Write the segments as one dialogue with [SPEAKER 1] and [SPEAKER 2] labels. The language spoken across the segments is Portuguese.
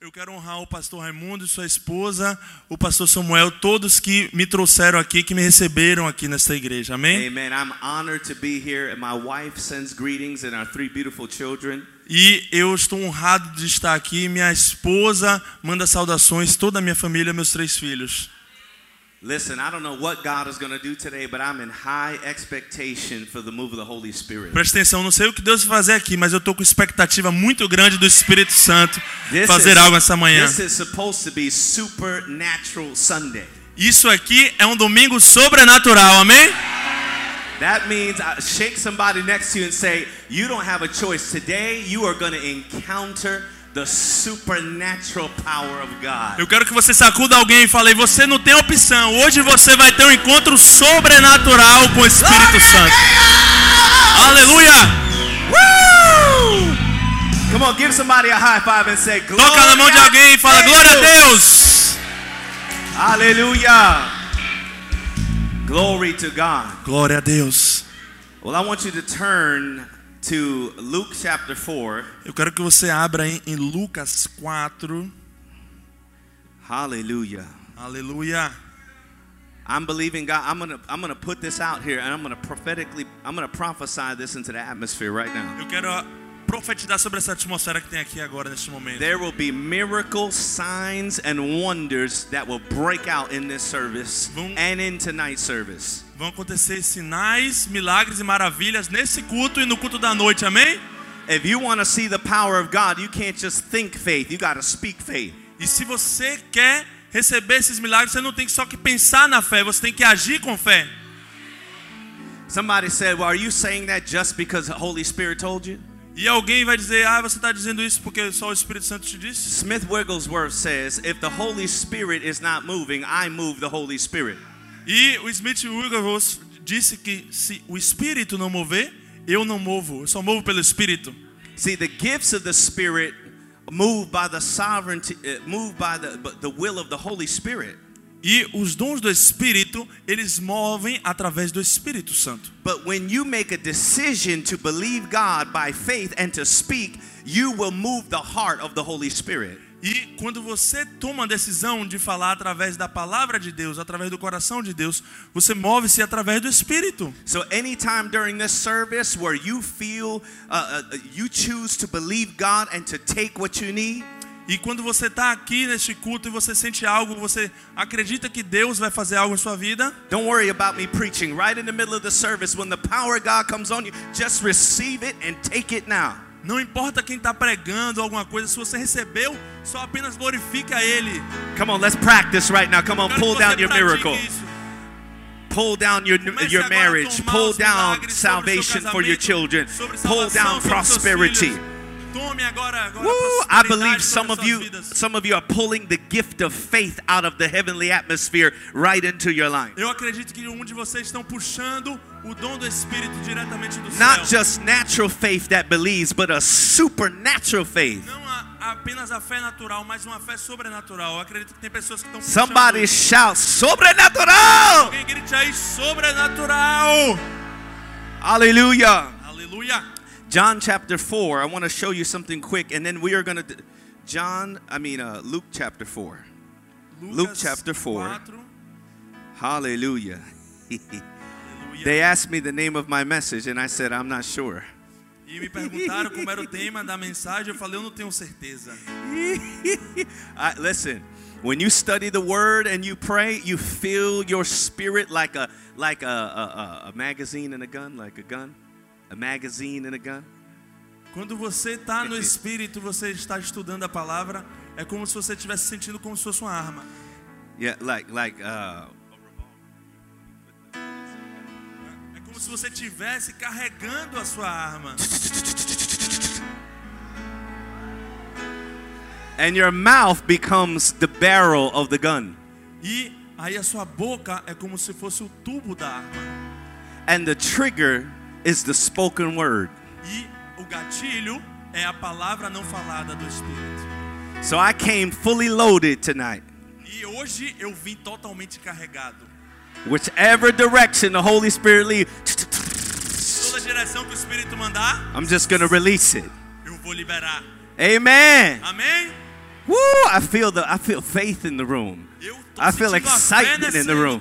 [SPEAKER 1] Eu quero honrar o pastor Raimundo e sua esposa, o pastor Samuel, todos que me trouxeram aqui, que me receberam aqui nesta igreja. Amém?
[SPEAKER 2] Amen. I'm honored to be here, and my wife sends greetings and our three beautiful children.
[SPEAKER 1] E eu estou honrado de estar aqui. Minha esposa manda saudações, toda a minha família, meus três filhos.
[SPEAKER 2] Listen, I don't know what God is going to do today, but I'm in high expectation for the move of the Holy Spirit.
[SPEAKER 1] Presta atenção, não sei o que Deus vai fazer aqui, mas eu estou com expectativa muito grande do Espírito Santo
[SPEAKER 2] This
[SPEAKER 1] fazer
[SPEAKER 2] is-
[SPEAKER 1] algo essa manhã.
[SPEAKER 2] This is supposed to be supernatural Sunday.
[SPEAKER 1] Isso aqui é um domingo sobrenatural, amém?
[SPEAKER 2] That means uh, shake somebody next to you and say, You don't have a choice. Today, you are going to encounter the supernatural power of God.
[SPEAKER 1] Eu quero que você sacuda alguém e fale, você não tem opção. Hoje você vai ter um encontro sobrenatural com o Espírito Santo. Aleluia!
[SPEAKER 2] Woo! Come on, give somebody a high five and say, Glory
[SPEAKER 1] Toca na mão de alguém e fala, glória a Deus!
[SPEAKER 2] Hallelujah. Glory to God.
[SPEAKER 1] Glória a Deus.
[SPEAKER 2] Well, I want you to turn to Luke chapter 4.
[SPEAKER 1] Eu quero que você abra em, em Lucas 4.
[SPEAKER 2] Hallelujah.
[SPEAKER 1] Aleluia.
[SPEAKER 2] I'm believing God. I'm gonna I'm gonna put this out here, and I'm gonna prophetically I'm gonna prophesy this into the atmosphere right now.
[SPEAKER 1] Eu quero ah, profetizar sobre essa atmosfera que tem aqui agora, neste momento.
[SPEAKER 2] There will be miracles, signs, and wonders that will break out in this service
[SPEAKER 1] Vão-
[SPEAKER 2] and in tonight's service.
[SPEAKER 1] Vão acontecer sinais, milagres e maravilhas nesse culto e no culto da noite, amém?
[SPEAKER 2] If you want to see the power of God, you can't just think faith. You got to speak faith.
[SPEAKER 1] E se você quer receber esses milagres, você não tem só que pensar na fé, você tem que agir com fé.
[SPEAKER 2] Somebody said, "Well, are you saying that just because the Holy Spirit told you?"
[SPEAKER 1] E alguém vai dizer, ah, você está dizendo isso porque só o Espírito Santo te disse?
[SPEAKER 2] Smith Wigglesworth says, "If the Holy Spirit is not moving, I move the Holy Spirit."
[SPEAKER 1] E o Smith Wigglesworth disse que se o Espírito não mover, eu não movo, eu só movo pelo Espírito.
[SPEAKER 2] See, the gifts of the Spirit move by the sovereignty, uh, move by the the will of the Holy Spirit.
[SPEAKER 1] E os dons do Espírito, eles movem através do Espírito Santo.
[SPEAKER 2] But when you make a decision to believe God by faith and to speak, you will move the heart of the Holy Spirit.
[SPEAKER 1] E quando você toma a decisão de falar através da palavra de Deus, através do coração de Deus, você move-se através do Espírito.
[SPEAKER 2] So anytime during this service where you feel uh, uh, you choose to believe God and to take what you need,
[SPEAKER 1] E quando você está aqui neste culto e você sente algo, você acredita que Deus vai fazer algo em sua vida,
[SPEAKER 2] don't worry about me preaching right in the middle of the service when the power of God comes on you, just receive it and take it now.
[SPEAKER 1] Não importa quem está pregando alguma coisa, se você recebeu, só apenas glorifique a Ele.
[SPEAKER 2] Come on, let's practice right now. Come on, pull down your miracle.
[SPEAKER 1] isso.
[SPEAKER 2] Pull down your your marriage. Pull down salvation for your children. Pull down prosperity.
[SPEAKER 1] Tome agora, agora
[SPEAKER 2] Woo, I believe some of you
[SPEAKER 1] vidas.
[SPEAKER 2] some of you are pulling the gift of faith out of the heavenly atmosphere right into your life.
[SPEAKER 1] Eu acredito que um de vocês estão puxando o dom do Espírito diretamente do
[SPEAKER 2] Not
[SPEAKER 1] céu.
[SPEAKER 2] just natural faith that believes, but a supernatural faith.
[SPEAKER 1] Não a- apenas a fé natural, mas uma fé sobrenatural. Eu acredito que tem pessoas que estão puxando
[SPEAKER 2] Somebody shout sobrenatural.
[SPEAKER 1] Alguém grite aí, sobrenatural!
[SPEAKER 2] Hallelujah.
[SPEAKER 1] Aleluia!
[SPEAKER 2] John chapter 4. I want to show you something quick and then we are going to John, I mean uh, Luke chapter 4. Luke chapter 4.
[SPEAKER 1] 4.
[SPEAKER 2] Hallelujah. They asked me the name of my message and I said I'm not sure.
[SPEAKER 1] E me perguntaram como era o tema da mensagem, eu falei, eu não tenho certeza.
[SPEAKER 2] I, listen, when you study the word and you pray, you feel your spirit like a like a, a, a magazine and a gun, like a gun, a magazine and a gun.
[SPEAKER 1] Quando você está no Espírito, você está estudando a palavra, é como se você estivesse sentindo como se fosse uma arma.
[SPEAKER 2] Yeah, like like uh,
[SPEAKER 1] É como se você estivesse carregando a sua arma.
[SPEAKER 2] and your mouth becomes the barrel of the gun,
[SPEAKER 1] E aí a sua boca é como se fosse o tubo da arma.
[SPEAKER 2] and the trigger is the spoken word.
[SPEAKER 1] E o gatilho é a palavra não falada do Espírito.
[SPEAKER 2] So I came fully loaded tonight.
[SPEAKER 1] E hoje eu vim totalmente carregado.
[SPEAKER 2] Whichever direction the Holy Spirit leads,
[SPEAKER 1] Toda direção que o Espírito mandar,
[SPEAKER 2] I'm just gonna release it.
[SPEAKER 1] eu vou liberar.
[SPEAKER 2] Amen.
[SPEAKER 1] Amém?
[SPEAKER 2] Woo! I feel the I feel faith in the room. I feel
[SPEAKER 1] sentindo a fé
[SPEAKER 2] excitement in the room.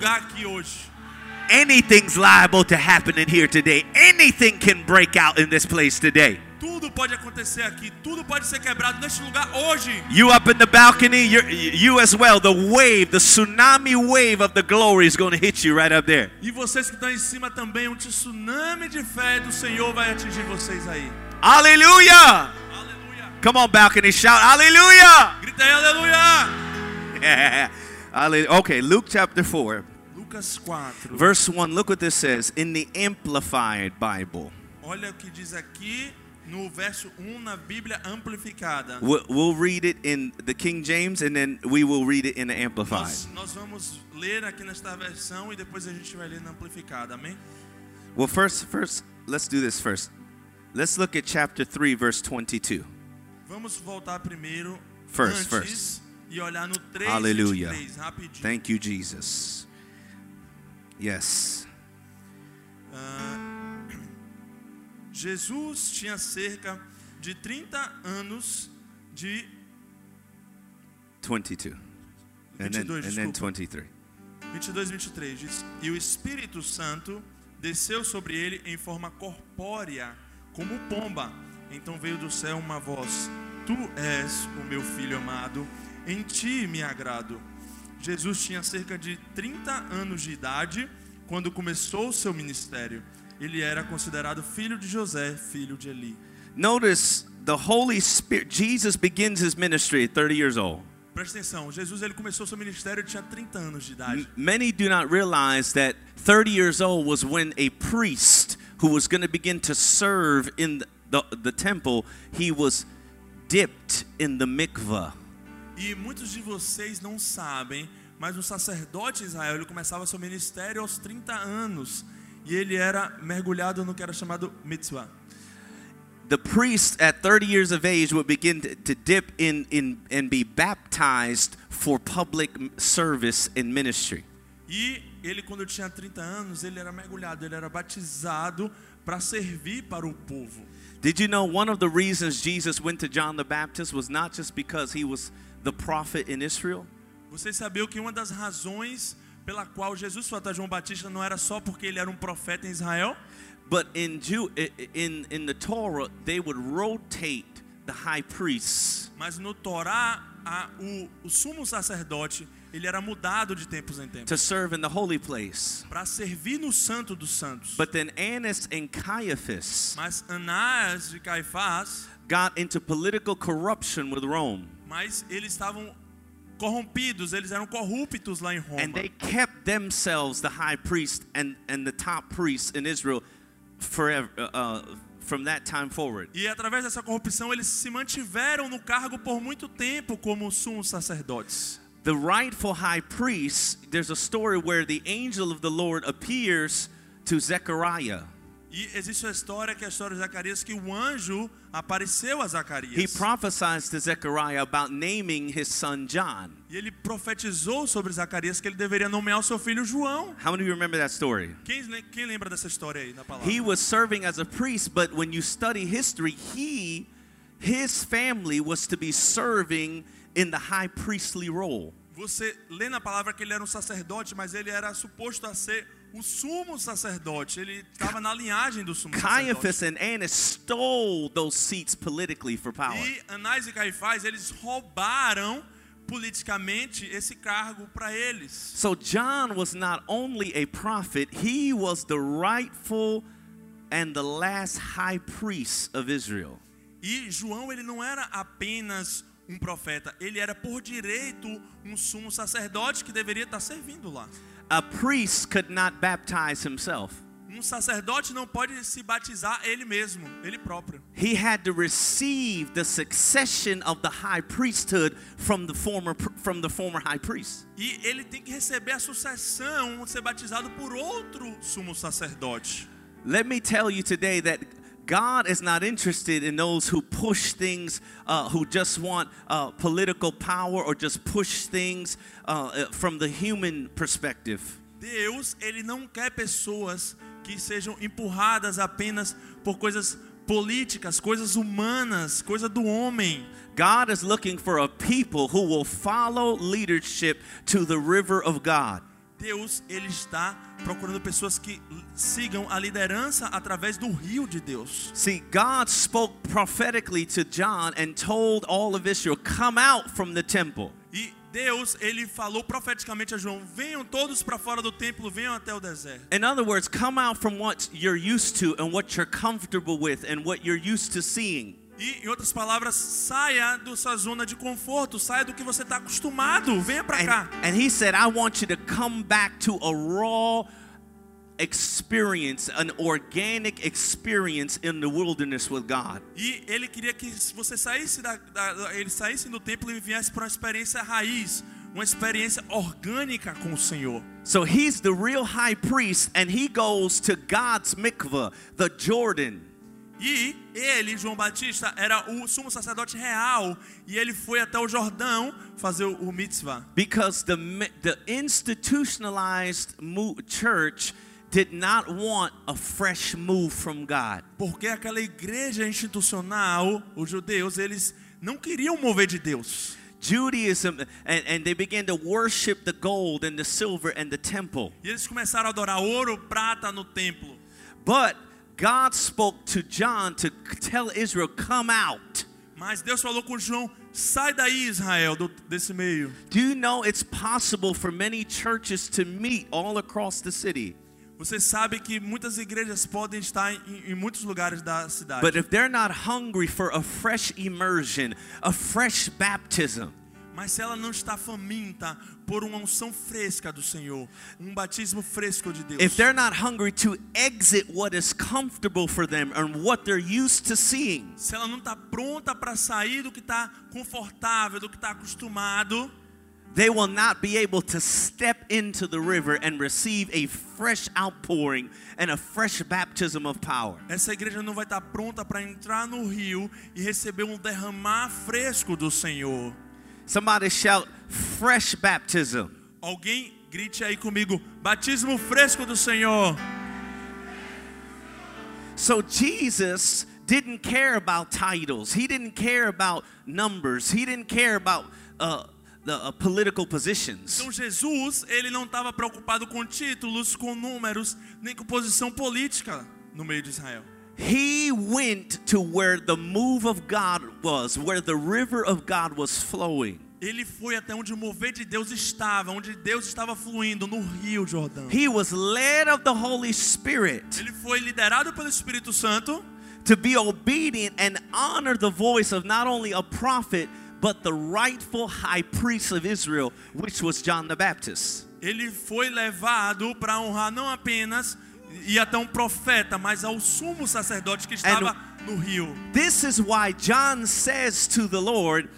[SPEAKER 1] Lugar aqui hoje.
[SPEAKER 2] Anything's liable to happen in here today. Anything can break out in this place today.
[SPEAKER 1] Tudo pode acontecer aqui, tudo pode ser quebrado neste lugar hoje.
[SPEAKER 2] You up in the balcony, you're, you as well. The wave, the tsunami wave of the glory is going to hit you right up there.
[SPEAKER 1] E vocês que estão em cima também, um tsunami de fé do Senhor vai atingir vocês aí.
[SPEAKER 2] Hallelujah!
[SPEAKER 1] Aleluia.
[SPEAKER 2] Come on, balcony, shout hallelujah!
[SPEAKER 1] Grita.
[SPEAKER 2] Hallelujah. Okay, Luke chapter 4. Verse 1. Look what this says in the Amplified Bible.
[SPEAKER 1] Olha o que diz aqui no verso 1 na Bíblia amplificada.
[SPEAKER 2] We'll, we'll read it in the King James and then we will read it in the Amplified.
[SPEAKER 1] Nós, nós vamos ler aqui nesta versão e depois a gente vai ler na amplificada, amém?
[SPEAKER 2] Well, first, first, let's do this first. Let's look at chapter 3, verse 22.
[SPEAKER 1] Vamos voltar primeiro
[SPEAKER 2] First,
[SPEAKER 1] antes e olhar no 3,
[SPEAKER 2] Aleluia.
[SPEAKER 1] 23, rapidinho.
[SPEAKER 2] Thank you, Jesus. Yes.
[SPEAKER 1] Ah, Jesus tinha cerca de 30 anos de
[SPEAKER 2] 22. And then,
[SPEAKER 1] 22,
[SPEAKER 2] and then
[SPEAKER 1] desculpa.
[SPEAKER 2] 23.
[SPEAKER 1] 22, 23 diz: E o Espírito Santo desceu sobre ele em forma corpórea, como pomba. Então veio do céu uma voz: Tu és o meu filho amado, em ti me agrado. Jesus tinha cerca de 30 anos de idade quando começou o seu ministério. Ele era considerado filho de José, filho de Eli.
[SPEAKER 2] Notice the Holy Spirit. Jesus begins his ministry at 30 years old.
[SPEAKER 1] Presta atenção, Jesus ele começou seu ministério, tinha 30 anos de idade.
[SPEAKER 2] Many do not realize that 30 years old was when a priest who was going to begin to serve in the, the, the temple, he was dipped in the mikvah.
[SPEAKER 1] E muitos de vocês não sabem, mas o sacerdote de Israel ele começava seu ministério aos 30 anos e ele era mergulhado no que era chamado mitzvah.
[SPEAKER 2] The priest at 30 years of age would begin to, to dip in, in and be baptized for public service and ministry.
[SPEAKER 1] E ele quando tinha 30 anos, ele era mergulhado, ele era batizado para servir para o povo.
[SPEAKER 2] Did you know one of the reasons Jesus went to John the Baptist was not just because he was the prophet in Israel?
[SPEAKER 1] Vocês sabiam que uma das razões pela qual Jesus foi até João Batista não era só porque ele era um profeta em Israel,
[SPEAKER 2] But in Jew, in in the Torah, they would rotate the high priests.
[SPEAKER 1] mas no Torá a- o, o sumo sacerdote ele era mudado de tempos em tempos
[SPEAKER 2] to serve in the holy place.
[SPEAKER 1] para servir no Santo dos Santos.
[SPEAKER 2] But then Annas and Caiaphas
[SPEAKER 1] Mas Anás e Caifás,
[SPEAKER 2] got into political corruption with Rome.
[SPEAKER 1] Mas eles estavam corrompidos, eles eram corruptos lá em Roma.
[SPEAKER 2] And they kept themselves the high priest and, and the top priests in Israel forever uh, uh, from that time forward.
[SPEAKER 1] E através dessa corrupção eles se mantiveram no cargo por muito tempo como sumos sacerdotes.
[SPEAKER 2] The rightful high priest, there's a story where the angel of the Lord appears to Zechariah.
[SPEAKER 1] E existe a história que é a história de Zacarias que o anjo apareceu a
[SPEAKER 2] He
[SPEAKER 1] Zacarias.
[SPEAKER 2] prophesies to Zechariah about naming his son John.
[SPEAKER 1] E ele profetizou sobre Zacarias que ele deveria nomear o seu filho João.
[SPEAKER 2] How many of you remember that story?
[SPEAKER 1] Quem, quem lembra dessa história aí na palavra?
[SPEAKER 2] He was serving as a priest, but when you study history, he his family was to be serving in the high priestly role.
[SPEAKER 1] Você lê na palavra que ele era um sacerdote, mas ele era suposto a ser o sumo sacerdote. Ele estava na linhagem do sumo sacerdote.
[SPEAKER 2] Caiaphas and Annas stole those seats politically for power.
[SPEAKER 1] E Anás e Caifás, eles roubaram politicamente esse cargo para eles.
[SPEAKER 2] So John was not only a prophet, he was the rightful and the last high priest of Israel.
[SPEAKER 1] E João, ele não era apenas um profeta, ele era por direito um sumo sacerdote que deveria estar servindo lá.
[SPEAKER 2] A priest could not baptize himself.
[SPEAKER 1] Um sacerdote não pode se batizar ele mesmo, ele próprio.
[SPEAKER 2] He had to receive the succession of the high priesthood from the former from the former high priest.
[SPEAKER 1] E ele tem que receber a sucessão, ser batizado por outro sumo sacerdote.
[SPEAKER 2] Let me tell you today that God is not interested in those who push things, uh, who just want uh, political power or just push things uh, uh, from the human perspective.
[SPEAKER 1] Deus, ele não quer pessoas que sejam empurradas apenas por coisas políticas, coisas humanas, coisa do homem.
[SPEAKER 2] God is looking for a people who will follow leadership to the river of God.
[SPEAKER 1] Deus, ele está procurando pessoas que sigam a liderança através do rio de Deus.
[SPEAKER 2] See, God spoke prophetically to John and told all of Israel, Come out from the temple.
[SPEAKER 1] E Deus, ele falou profeticamente a João: "Venham todos para fora do templo, venham até o deserto".
[SPEAKER 2] In other words, come out from what you're used to and what you're comfortable with and what you're used to seeing.
[SPEAKER 1] E, em outras palavras, saia da sua zona de conforto, saia do que você está acostumado, venha para cá.
[SPEAKER 2] and he said, I want you to come back to a raw experience, an organic experience in the wilderness with God.
[SPEAKER 1] E ele queria que você saísse da, da, da- ele saísse do templo e viesse para uma experiência raiz, uma experiência orgânica com o Senhor.
[SPEAKER 2] So he's the real high priest and he goes to God's mikvah, the Jordan.
[SPEAKER 1] E ele, João Batista, era o sumo sacerdote real e ele foi até o Jordão fazer o, mitzvah.
[SPEAKER 2] Because the, the institutionalized church did not want a fresh move from God.
[SPEAKER 1] Porque aquela igreja institucional, os judeus, eles não queriam mover de Deus.
[SPEAKER 2] Judaism, and, and they began to worship the gold and the silver and the temple.
[SPEAKER 1] E eles começaram a adorar ouro, prata no templo.
[SPEAKER 2] But God spoke to John to tell Israel, come out.
[SPEAKER 1] Mas Deus falou com João: sai daí, Israel, do- desse meio.
[SPEAKER 2] Do you know it's possible for many churches to meet all across the city?
[SPEAKER 1] Você sabe que muitas igrejas podem estar em, em muitos lugares da cidade.
[SPEAKER 2] But if they're not hungry for a fresh immersion, a fresh baptism,
[SPEAKER 1] Mas se ela não está faminta por uma unção fresca do Senhor, um batismo fresco de Deus.
[SPEAKER 2] if they're not hungry to exit what is comfortable for them and what they're used to seeing,
[SPEAKER 1] se ela não está pronta para sair do que está confortável, do que está acostumado,
[SPEAKER 2] they will not be able to step into the river and receive a fresh outpouring and a fresh baptism of power.
[SPEAKER 1] essa igreja não vai estar pronta para entrar no rio e receber um derramar fresco do Senhor.
[SPEAKER 2] Somebody shout, fresh baptism.
[SPEAKER 1] Alguém grite aí comigo: batismo fresco do Senhor.
[SPEAKER 2] So Jesus didn't care about titles. He didn't care about numbers. He didn't care about uh, the uh, political positions.
[SPEAKER 1] Então Jesus, ele não estava preocupado com títulos, com números, nem com posição política no meio de Israel.
[SPEAKER 2] He went to where the move of God was, where the river of God was flowing.
[SPEAKER 1] Ele foi até onde o mover de Deus estava, onde Deus estava fluindo no Rio Jordão.
[SPEAKER 2] He was led of the Holy Spirit
[SPEAKER 1] Ele foi liderado pelo Espírito Santo
[SPEAKER 2] to be obedient and honor the voice of not only a prophet, but the rightful high priest of Israel, which was John the Baptist.
[SPEAKER 1] ele foi levado para honrar não apenas e até um profeta, mas ao sumo sacerdote que estava no rio.
[SPEAKER 2] This is why John says to the Lord,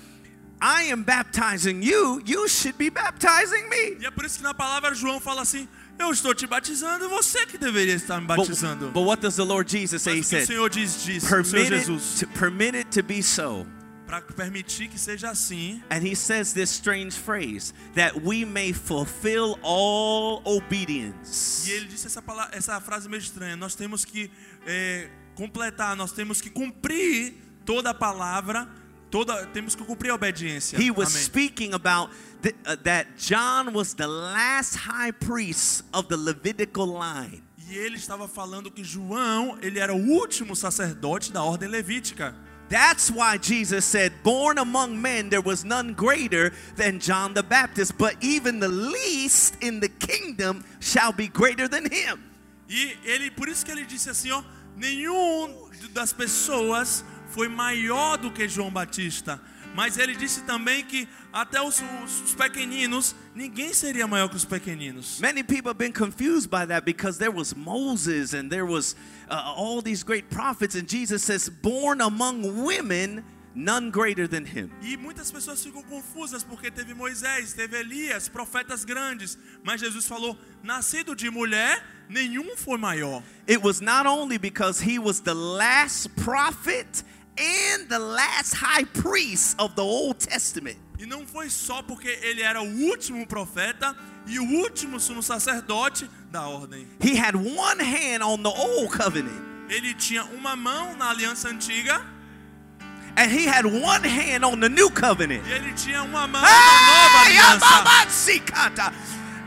[SPEAKER 2] I am baptizing you, you should be baptizing me.
[SPEAKER 1] E é por isso que na palavra João fala assim: Eu estou te batizando, você que deveria estar me batizando.
[SPEAKER 2] But, but what does the Lord Jesus say? He
[SPEAKER 1] Mas o
[SPEAKER 2] said,
[SPEAKER 1] Senhor diz disso, o Senhor
[SPEAKER 2] permit it,
[SPEAKER 1] Jesus,
[SPEAKER 2] to, permit it to be so.
[SPEAKER 1] Para permitir que seja assim.
[SPEAKER 2] And he says this strange phrase, that we may fulfill all obedience.
[SPEAKER 1] E ele disse essa, palavra, essa frase meio estranha: Nós temos que é, completar, nós temos que cumprir toda a palavra, toda, temos que cumprir a obediência.
[SPEAKER 2] He was
[SPEAKER 1] Amém.
[SPEAKER 2] speaking about th- uh, that John was the last high priest of the Levitical line.
[SPEAKER 1] E ele estava falando que João, ele era o último sacerdote da ordem levítica.
[SPEAKER 2] That's why Jesus said, Born among men, there was none greater than John the Baptist, but even the least in the kingdom shall be greater than him.
[SPEAKER 1] E ele, por isso que ele disse assim, ó, nenhum das pessoas foi maior do que João Batista. Mas ele disse também que até os, os- os pequeninos, ninguém seria maior que os pequeninos.
[SPEAKER 2] Many people have been confused by that because there was Moses and there was uh, all these great prophets, and Jesus says, Born among women, none greater than him.
[SPEAKER 1] E muitas pessoas ficam confusas porque teve Moisés, teve Elias, profetas grandes. Mas Jesus falou: nascido de mulher, nenhum foi maior.
[SPEAKER 2] It was not only because he was the last prophet and the last high priest of the Old Testament.
[SPEAKER 1] E não foi só porque ele era o último profeta e o último sumo sacerdote da ordem.
[SPEAKER 2] He had one hand on the old covenant,
[SPEAKER 1] Ele tinha uma mão na aliança antiga
[SPEAKER 2] and he had one hand on the new covenant.
[SPEAKER 1] e ele tinha uma mão na nova
[SPEAKER 2] Hey,
[SPEAKER 1] aliança.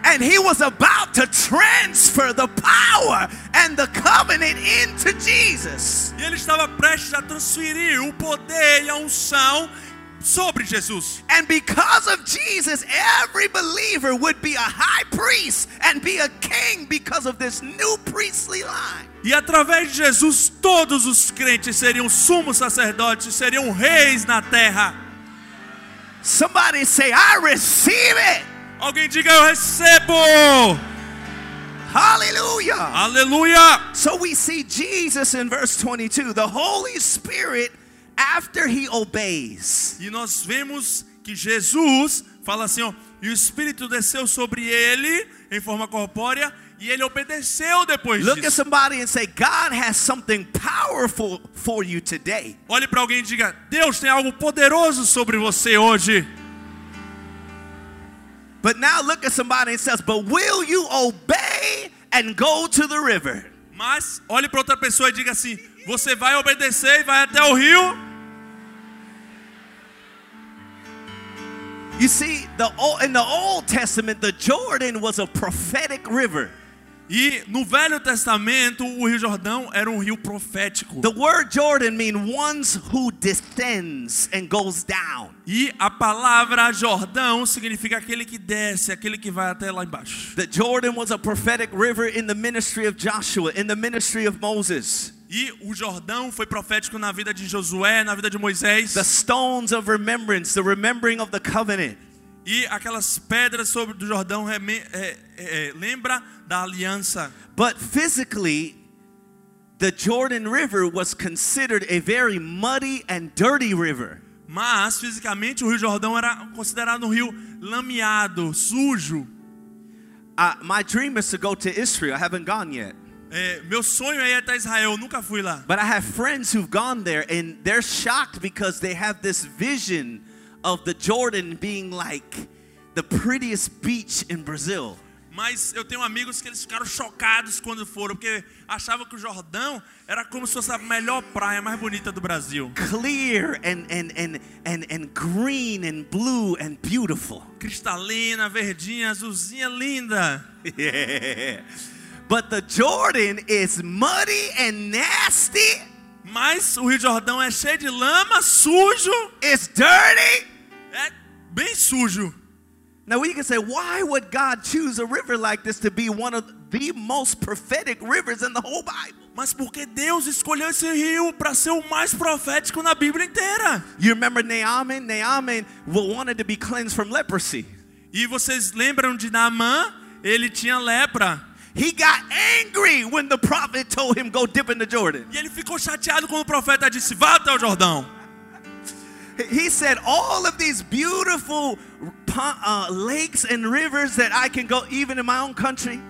[SPEAKER 2] And he was about to transfer the power and the covenant into Jesus.
[SPEAKER 1] E ele estava prestes a transferir o poder e a unção sobre Jesus.
[SPEAKER 2] And because of Jesus, every believer would be a high priest and be a king because of this new priestly line.
[SPEAKER 1] E através de Jesus, todos os crentes seriam sumos sacerdotes, seriam reis na terra.
[SPEAKER 2] Somebody say, I receive it.
[SPEAKER 1] Alguém diga: Eu recebo!
[SPEAKER 2] Hallelujah.
[SPEAKER 1] Aleluia!
[SPEAKER 2] So we see Jesus in verse 22, the Holy Spirit, after he obeys.
[SPEAKER 1] E nós vemos que Jesus fala assim: ó, e o Espírito desceu sobre ele em forma corpórea e ele obedeceu depois
[SPEAKER 2] Look at
[SPEAKER 1] disso.
[SPEAKER 2] somebody and say, God has something powerful for you today.
[SPEAKER 1] Olhe para alguém e diga: Deus tem algo poderoso sobre você hoje.
[SPEAKER 2] But now look at somebody and says, But will you obey and go to the river?
[SPEAKER 1] Mas olhe para outra pessoa e diga assim: Você vai obedecer e vai até o rio?
[SPEAKER 2] You see, the Ol- in the Old Testament, the Jordan was a prophetic river.
[SPEAKER 1] E no Velho Testamento, o Rio Jordão era um rio profético.
[SPEAKER 2] The word Jordan means ones who descends and goes down.
[SPEAKER 1] E a palavra Jordão significa aquele que desce, aquele que vai até lá embaixo.
[SPEAKER 2] The Jordan was a prophetic river in the ministry of Joshua, in the ministry of Moses.
[SPEAKER 1] E o Jordão foi profético na vida de Josué, na vida de Moisés.
[SPEAKER 2] The stones of remembrance, the remembering of the covenant.
[SPEAKER 1] E aquelas pedras sobre do Jordão é, é, é, lembra da aliança.
[SPEAKER 2] But physically, the Jordan River was considered a very muddy and dirty river.
[SPEAKER 1] Mas fisicamente o Rio Jordão era considerado um rio lameado, sujo.
[SPEAKER 2] Uh, my dream is to go to Israel. I haven't gone yet.
[SPEAKER 1] É, meu sonho é ir até Israel, eu nunca fui lá.
[SPEAKER 2] But I have friends who've gone there and they're shocked because they have this vision of the Jordan being like the prettiest beach in Brazil.
[SPEAKER 1] Mas eu tenho amigos que eles ficaram chocados quando foram, porque achavam que o Jordão era como se fosse a melhor praia mais bonita do Brasil.
[SPEAKER 2] Clear and, and, and, and, and green and blue and beautiful.
[SPEAKER 1] Cristalina, verdinha, azulzinha, linda.
[SPEAKER 2] Yeah. But the Jordan is muddy and nasty.
[SPEAKER 1] Mas o Rio Jordão é cheio de lama, sujo,
[SPEAKER 2] It's dirty.
[SPEAKER 1] É bem sujo.
[SPEAKER 2] Now we can say, why would God choose a river like this to be one of the most prophetic rivers in the whole Bible?
[SPEAKER 1] Mas porque Deus escolheu esse rio para ser o mais profético na Bíblia inteira?
[SPEAKER 2] You remember Naaman? Naaman wa- wanted to be cleansed from leprosy.
[SPEAKER 1] E vocês lembram de Naamã? Ele tinha lepra.
[SPEAKER 2] He got angry when the prophet told him go dip in the Jordan.
[SPEAKER 1] E ele ficou chateado quando o profeta disse: Vá até o Jordão.
[SPEAKER 2] He said, all of these beautiful uh, lakes and rivers that I can go even in my own country.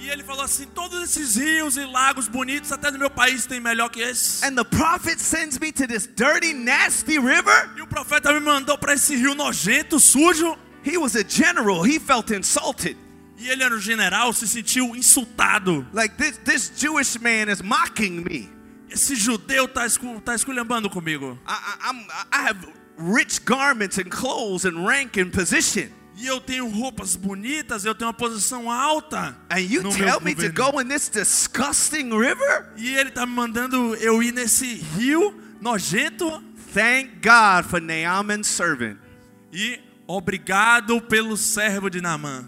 [SPEAKER 1] E ele falou assim: Todos esses rios e lagos bonitos, até no meu país, tem melhor que esse.
[SPEAKER 2] And the prophet sends me to this dirty, nasty river.
[SPEAKER 1] E o profeta me mandou para esse rio nojento, sujo.
[SPEAKER 2] He was a general. He felt insulted.
[SPEAKER 1] E ele era um general, se sentiu insultado.
[SPEAKER 2] Like this, this Jewish man is mocking me.
[SPEAKER 1] Esse judeu tá, escu tá esculhambando comigo.
[SPEAKER 2] I, I, I have rich garments and clothes and rank and position.
[SPEAKER 1] E eu tenho roupas bonitas, eu tenho uma posição alta.
[SPEAKER 2] And you tell me to go in this disgusting river?
[SPEAKER 1] E ele tá me mandando eu ir nesse rio nojento.
[SPEAKER 2] Thank God for Naaman's servant.
[SPEAKER 1] E obrigado pelo servo de Naamã.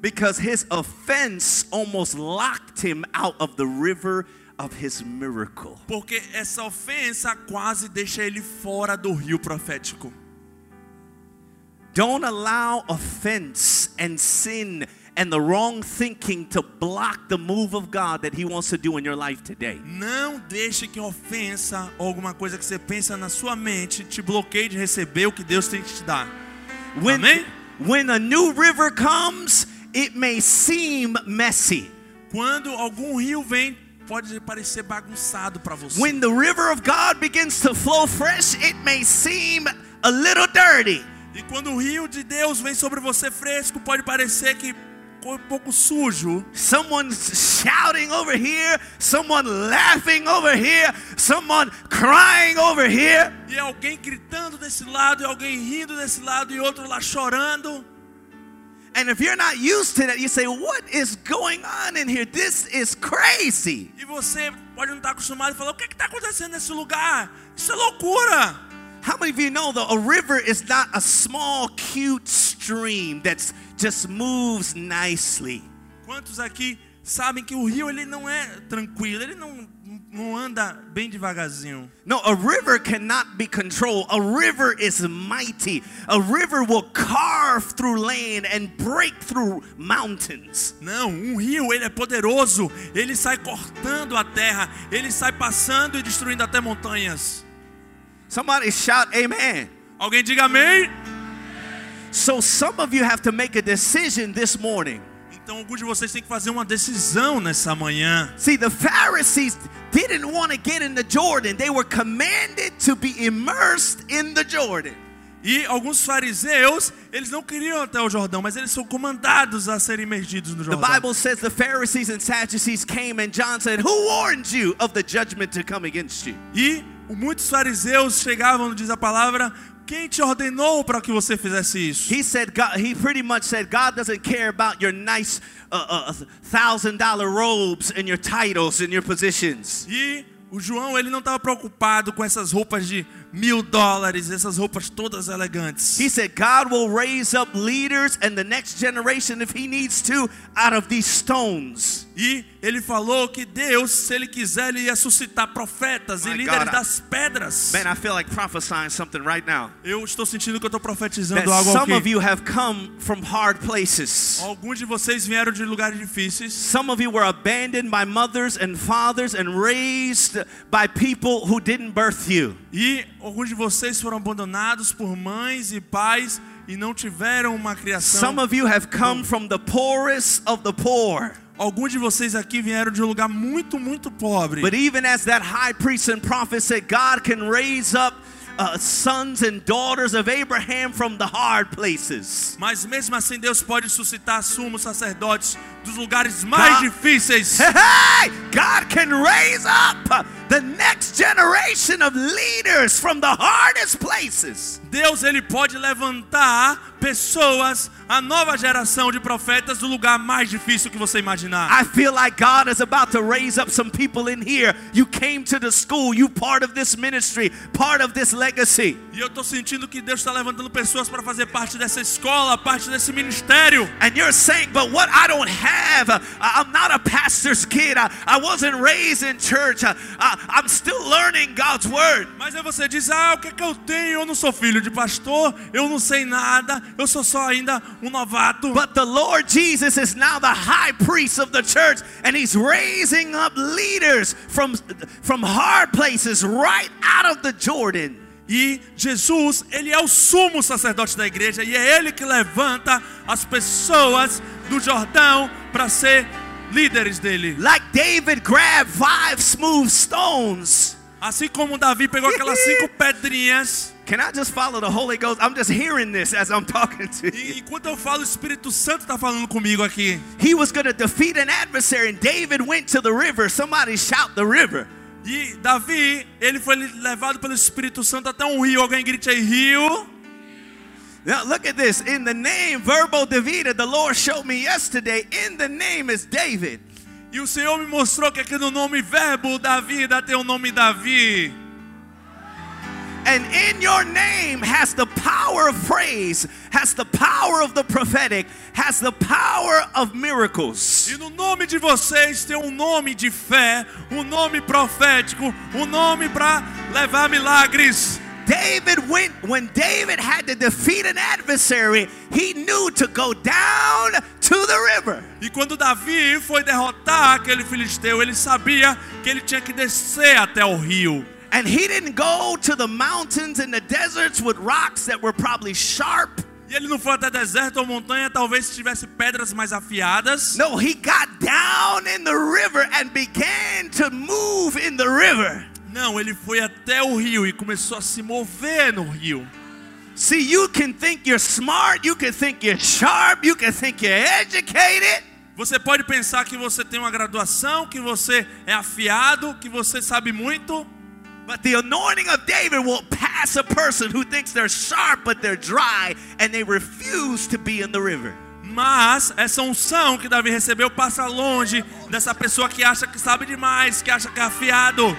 [SPEAKER 2] Because his offense almost locked him out of the river of his miracle.
[SPEAKER 1] Porque essa ofensa quase deixa ele fora do rio profético.
[SPEAKER 2] Don't allow offense and sin and the wrong thinking to block the move of God that He wants to do in your life today.
[SPEAKER 1] Não deixe que ofensa ou alguma coisa que você pensa na sua mente te bloqueie de receber o que Deus tem que te dar.
[SPEAKER 2] When,
[SPEAKER 1] Amém?
[SPEAKER 2] when a new river comes, it may seem messy.
[SPEAKER 1] Quando algum rio vem, pode parecer bagunçado para você.
[SPEAKER 2] When the river of God begins to flow fresh, it may seem a little dirty.
[SPEAKER 1] E quando o rio de Deus vem sobre você fresco, pode parecer que um pouco sujo.
[SPEAKER 2] Someone's shouting over here, someone laughing over here, someone crying over here.
[SPEAKER 1] E alguém gritando desse lado, e alguém rindo desse lado, e outro lá chorando.
[SPEAKER 2] And if you're not used to that, you say, What is going on in here? This is crazy.
[SPEAKER 1] E você pode não estar acostumado e falar: O que está acontecendo nesse lugar? Isso é loucura.
[SPEAKER 2] How many of you know that a river is not a small, cute stream that just moves nicely?
[SPEAKER 1] Quantos aqui sabem que o rio ele não é tranquilo, ele não, não anda bem devagarzinho.
[SPEAKER 2] No, a river cannot be controlled. A river is mighty. A river will carve through land and break through mountains.
[SPEAKER 1] Não, um rio ele é poderoso, ele sai cortando a terra, ele sai passando e destruindo até montanhas.
[SPEAKER 2] Somebody shout, Amen.
[SPEAKER 1] Alguém diga amém?
[SPEAKER 2] So, some of you have to make a decision this morning.
[SPEAKER 1] Então alguns de vocês têm que fazer uma decisão nessa manhã.
[SPEAKER 2] See, the Pharisees didn't want to get in the Jordan, they were commanded to be immersed in the Jordan.
[SPEAKER 1] E alguns fariseus, eles não queriam até o Jordão, mas eles são comandados a serem imergidos no
[SPEAKER 2] The
[SPEAKER 1] Jordão.
[SPEAKER 2] Bible says the Pharisees and Sadducees came, and John said, Who warned you of the judgment to come against you?
[SPEAKER 1] E muitos fariseus chegavam, diz a palavra, quem te ordenou para que você fizesse isso?
[SPEAKER 2] He said, God, he pretty much said, God doesn't care about your nice uh, uh, thousand dollar robes and your titles and your positions.
[SPEAKER 1] E o João, ele não estava preocupado com essas roupas de mil dólares, essas roupas todas elegantes.
[SPEAKER 2] He said, God will raise up leaders and the next generation, if He needs to, out of these stones.
[SPEAKER 1] E ele falou que Deus, se ele quiser, ele ia suscitar profetas e líderes
[SPEAKER 2] God,
[SPEAKER 1] das pedras.
[SPEAKER 2] Man, I feel like prophesying something right now.
[SPEAKER 1] Eu estou sentindo que eu estou profetizando
[SPEAKER 2] That
[SPEAKER 1] algo
[SPEAKER 2] some of you have come from hard places.
[SPEAKER 1] Alguns de vocês vieram de lugares difíceis.
[SPEAKER 2] Some of you were abandoned by mothers and fathers and raised by people who didn't birth you.
[SPEAKER 1] E alguns de vocês foram abandonados por mães e pais e não tiveram uma criação.
[SPEAKER 2] Some of you have come from the poorest of the poor.
[SPEAKER 1] Alguns de vocês aqui vieram de um lugar muito, muito pobre.
[SPEAKER 2] But even as that high priest and prophet said, God can raise up uh, sons and daughters of Abraham from the hard places.
[SPEAKER 1] Mas mesmo assim Deus pode suscitar sumos sacerdotes dos lugares mais
[SPEAKER 2] God-
[SPEAKER 1] difíceis.
[SPEAKER 2] Hey, God can raise up the next generation of leaders from the hardest places.
[SPEAKER 1] Deus ele pode levantar pessoas, a nova geração de profetas do lugar mais difícil que você imaginar.
[SPEAKER 2] I feel like God is about to raise up some people in here. You came to the school, you part of this ministry, part of this legacy.
[SPEAKER 1] E eu estou sentindo que Deus está levantando pessoas para fazer parte dessa escola, parte desse ministério.
[SPEAKER 2] And you're saying, but what I don't have, I'm not a pastor's kid. I, wasn't raised in church. I'm still learning God's word.
[SPEAKER 1] Mas aí você diz: Ah, o que é que eu tenho? Eu não sou filho de pastor, eu não sei nada, eu sou só ainda um novato.
[SPEAKER 2] But the Lord Jesus is now the high priest of the church, and he's raising up leaders from, from hard places right out of the Jordan.
[SPEAKER 1] E Jesus, ele é o sumo sacerdote da igreja e é ele que levanta as pessoas do Jordão para ser líderes dele.
[SPEAKER 2] Like David grabbed five smooth stones.
[SPEAKER 1] Assim como Davi pegou aquelas cinco pedrinhas.
[SPEAKER 2] Can I just follow the Holy Ghost? I'm just hearing this as I'm talking to you.
[SPEAKER 1] E enquanto eu falo, o Espírito Santo está falando comigo aqui.
[SPEAKER 2] He was going to defeat an adversary, and David went to the river. Somebody shout the river.
[SPEAKER 1] E Davi, ele foi levado pelo Espírito Santo até um rio. Alguém grite aí, rio.
[SPEAKER 2] Now look at this. In the name Verbo Davida, the Lord showed me yesterday. In the name is David.
[SPEAKER 1] E o Senhor me mostrou que aqui no nome verbo da vida tem o nome Davi.
[SPEAKER 2] And in your name has the power of praise, has the power of the prophetic, has the power of miracles.
[SPEAKER 1] E no nome de vocês tem um nome de fé, um nome profético, um nome para levar milagres.
[SPEAKER 2] David went, when David had to defeat an adversary, he knew to go down to the river.
[SPEAKER 1] E quando Davi foi derrotar aquele filisteu, ele sabia que ele tinha que descer até o rio.
[SPEAKER 2] And he didn't go to the mountains and the deserts with rocks that were probably sharp.
[SPEAKER 1] E ele não foi até deserto ou montanha, talvez tivesse pedras mais afiadas.
[SPEAKER 2] No, he got down in the river and began to move in the river.
[SPEAKER 1] Não, ele foi até o rio e começou a se mover no rio.
[SPEAKER 2] See, you can think you're smart, you can think you're sharp, you can think you're educated,
[SPEAKER 1] Você pode pensar que você tem uma graduação, que você é afiado, que você sabe muito,
[SPEAKER 2] but the anointing of David will pass a person who thinks they're sharp but they're dry and they refuse to be in the river.
[SPEAKER 1] mas essa unção que Davi recebeu passa longe dessa pessoa que acha que sabe demais, que acha que é afiado.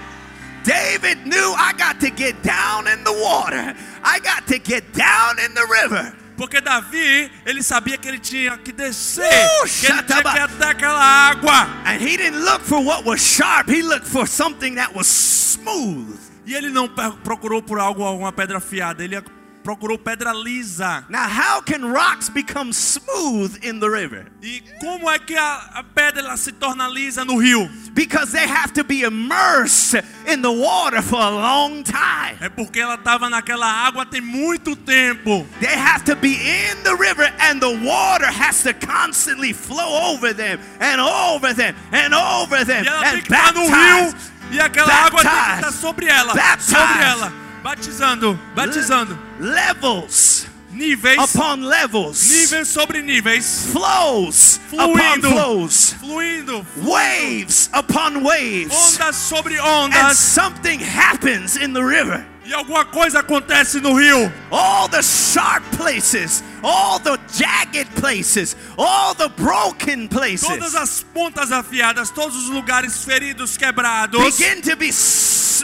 [SPEAKER 2] David knew I got to get down in the water. I got to get down in the river.
[SPEAKER 1] Porque Davi, ele sabia que ele tinha que descer,
[SPEAKER 2] Uh,
[SPEAKER 1] que ele tinha que ir até aquela água.
[SPEAKER 2] And he didn't look for what was sharp, he looked for something that was smooth.
[SPEAKER 1] E ele não procurou por algo, alguma pedra afiada, ele procurou pedra lisa.
[SPEAKER 2] Now, how can rocks become smooth in the river?
[SPEAKER 1] E como é que a, a pedra se torna lisa no rio?
[SPEAKER 2] Because they have to be immersed in the water for a long time.
[SPEAKER 1] É porque ela estava naquela água tem muito tempo.
[SPEAKER 2] They have to be in the river, and the water has to constantly flow over them and over them and over them
[SPEAKER 1] E ela tem
[SPEAKER 2] and
[SPEAKER 1] que estar no rio
[SPEAKER 2] baptize.
[SPEAKER 1] e aquela água tem que estar sobre ela,
[SPEAKER 2] Baptize.
[SPEAKER 1] sobre ela, batizando, batizando.
[SPEAKER 2] Levels
[SPEAKER 1] Níveis,
[SPEAKER 2] upon levels,
[SPEAKER 1] níveis sobre níveis,
[SPEAKER 2] flows upon
[SPEAKER 1] Fluindo.
[SPEAKER 2] flows,
[SPEAKER 1] fluindo,
[SPEAKER 2] waves upon waves,
[SPEAKER 1] ondas sobre
[SPEAKER 2] and
[SPEAKER 1] ondas.
[SPEAKER 2] something happens in the river.
[SPEAKER 1] E alguma coisa acontece no rio.
[SPEAKER 2] All the sharp places, all the jagged places, all the broken
[SPEAKER 1] Todas
[SPEAKER 2] places
[SPEAKER 1] as pontas afiadas, todos os lugares feridos, quebrados,
[SPEAKER 2] begin to be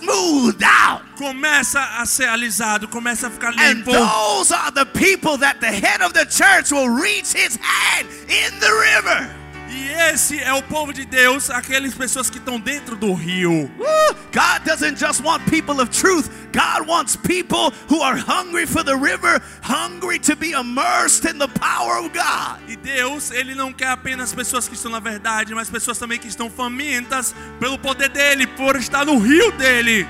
[SPEAKER 2] smoothed out.
[SPEAKER 1] começa a ser alisado, começa a ficar
[SPEAKER 2] And those are the people that the head of the church will reach his hand in the river.
[SPEAKER 1] E esse é o povo de Deus, aquelas pessoas que estão dentro do rio.
[SPEAKER 2] God doesn't just want people of truth. God wants people who are hungry for the river, hungry to be immersed in the power of God.
[SPEAKER 1] E Deus, ele não quer apenas pessoas que estão na verdade, mas pessoas também que estão famintas pelo poder dele, por estar no rio dele.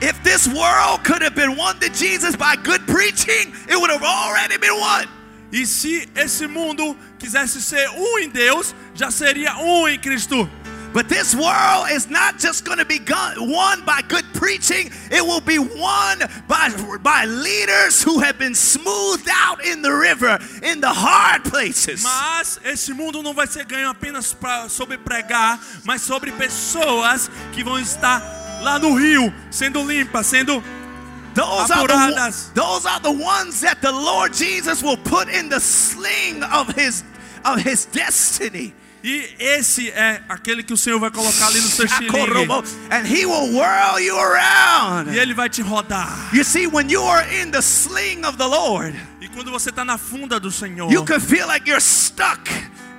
[SPEAKER 2] If this world could have been won to Jesus by good preaching, it would have already been won.
[SPEAKER 1] E se esse mundo quisesse ser um em Deus, já seria um em Cristo.
[SPEAKER 2] But this world is not just going to be won by good preaching, it will be won by, by leaders who have been smoothed out in the river, in the hard places.
[SPEAKER 1] Mas esse mundo não vai ser ganho apenas pra, sobre pregar, mas sobre pessoas que vão estar lá no rio, sendo limpas, sendo
[SPEAKER 2] Those are, the, those are the ones that the Lord Jesus will put in the sling of his, of his destiny.
[SPEAKER 1] E esse é aquele que o Senhor vai colocar ali no seu estilingue.
[SPEAKER 2] And he will whirl you around.
[SPEAKER 1] E ele vai te rodar.
[SPEAKER 2] You see, when you are in the sling of the Lord,
[SPEAKER 1] E quando você está na funda do Senhor,
[SPEAKER 2] you can feel like you're stuck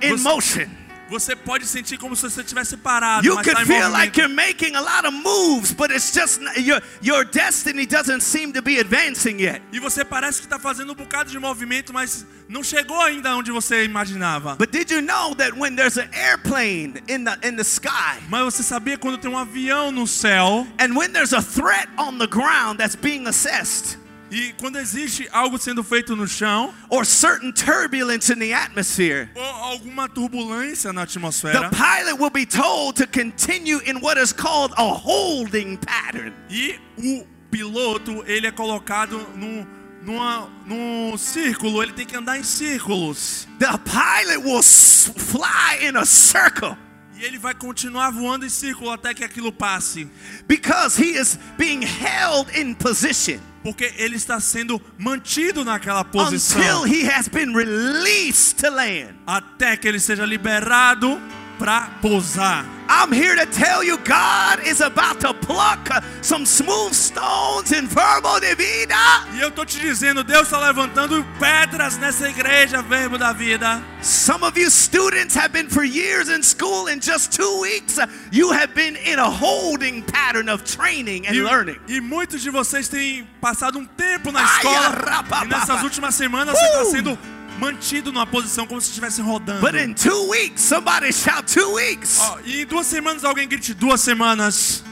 [SPEAKER 2] in
[SPEAKER 1] Você-
[SPEAKER 2] motion.
[SPEAKER 1] Você pode sentir como se você estivesse parado,
[SPEAKER 2] You
[SPEAKER 1] está em
[SPEAKER 2] feel like you're making a lot of moves, but it's just your your destiny doesn't seem to be advancing yet.
[SPEAKER 1] E você parece que está fazendo um bocado de movimento, mas não chegou ainda onde você imaginava.
[SPEAKER 2] But did you know that when there's an airplane in the in the sky,
[SPEAKER 1] Mas você sabia quando tem um avião no céu
[SPEAKER 2] and when there's a threat on the ground that's being assessed,
[SPEAKER 1] e quando existe algo sendo feito no chão
[SPEAKER 2] or certain turbulence in the atmosphere,
[SPEAKER 1] ou alguma turbulência na
[SPEAKER 2] the
[SPEAKER 1] atmosfera
[SPEAKER 2] pilot will be told to continue in what is called a holding pattern.
[SPEAKER 1] e o piloto ele é colocado num, numa, num círculo, ele tem que andar em círculos.
[SPEAKER 2] The pilot will fly in a circle
[SPEAKER 1] E ele vai continuar voando em círculo até que aquilo passe.
[SPEAKER 2] because he is being held in position
[SPEAKER 1] Porque ele está sendo mantido naquela posição.
[SPEAKER 2] until he has been released to land.
[SPEAKER 1] Até que ele seja liberado para pousar.
[SPEAKER 2] I'm here to tell you God is about to pluck uh, some smooth stones in Verbo de Vida.
[SPEAKER 1] E eu tô te dizendo, Deus está levantando pedras nessa igreja, verbo da vida.
[SPEAKER 2] Some of you students have been for years in school. In just two weeks, uh, you have been in a holding pattern of training and
[SPEAKER 1] E,
[SPEAKER 2] learning.
[SPEAKER 1] e muitos de vocês têm passado um tempo na
[SPEAKER 2] Ai,
[SPEAKER 1] escola.
[SPEAKER 2] arrapapapa.
[SPEAKER 1] E nessas últimas semanas você está
[SPEAKER 2] Uh!
[SPEAKER 1] sendo mantido numa posição como se estivesse rodando.
[SPEAKER 2] But in two weeks, somebody shout two weeks.
[SPEAKER 1] Ó, e em duas semanas alguém grite duas semanas.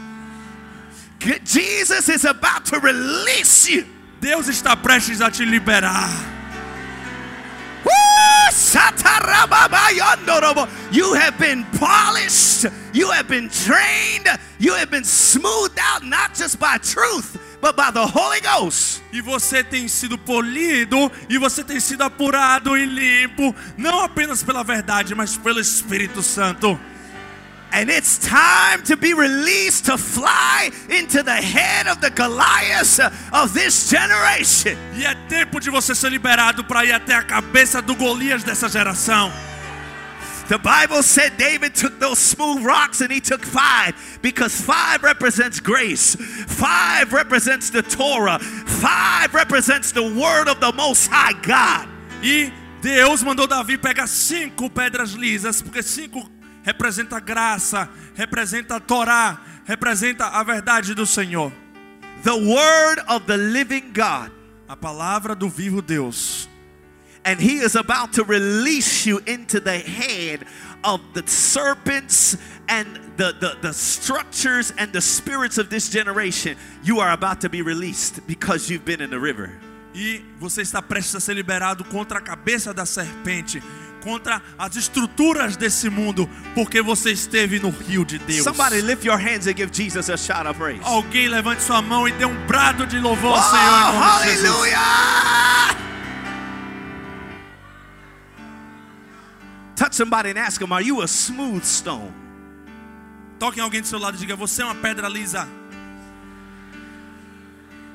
[SPEAKER 2] Jesus is about to release you.
[SPEAKER 1] Deus está prestes a te liberar.
[SPEAKER 2] You have been polished, you have been trained, you have been smoothed out, not just by truth, but by the Holy Ghost.
[SPEAKER 1] E você tem sido polido e você tem sido apurado e limpo, não apenas pela verdade, mas pelo Espírito Santo.
[SPEAKER 2] And it's time to be released to fly into the head of the Goliath of this generation.
[SPEAKER 1] E é tempo de você ser liberado para ir até a cabeça do Golias dessa geração.
[SPEAKER 2] The Bible said David took those smooth rocks and he took five because five represents grace, five represents the Torah, five represents the word of the Most High God.
[SPEAKER 1] E Deus mandou Davi pegar cinco pedras lisas, porque cinco representa graça, representa a Torá, representa a verdade do Senhor.
[SPEAKER 2] The word of the living God.
[SPEAKER 1] A palavra do vivo Deus.
[SPEAKER 2] And he is about to release you into the head of the serpents and the, the, the structures and the spirits of this generation. You are about to be released because you've been in the river.
[SPEAKER 1] E você está prestes a ser liberado contra a cabeça da serpente, contra as estruturas desse mundo, porque você esteve no rio de Deus.
[SPEAKER 2] Somebody lift your hands and give Jesus a shout of praise.
[SPEAKER 1] Alguém levante sua mão e dê um brado de louvor
[SPEAKER 2] Oh,
[SPEAKER 1] ao Senhor. em
[SPEAKER 2] Touch somebody and ask them, Are you a smooth stone?
[SPEAKER 1] Toque alguém do seu lado e diga: Você é uma pedra lisa.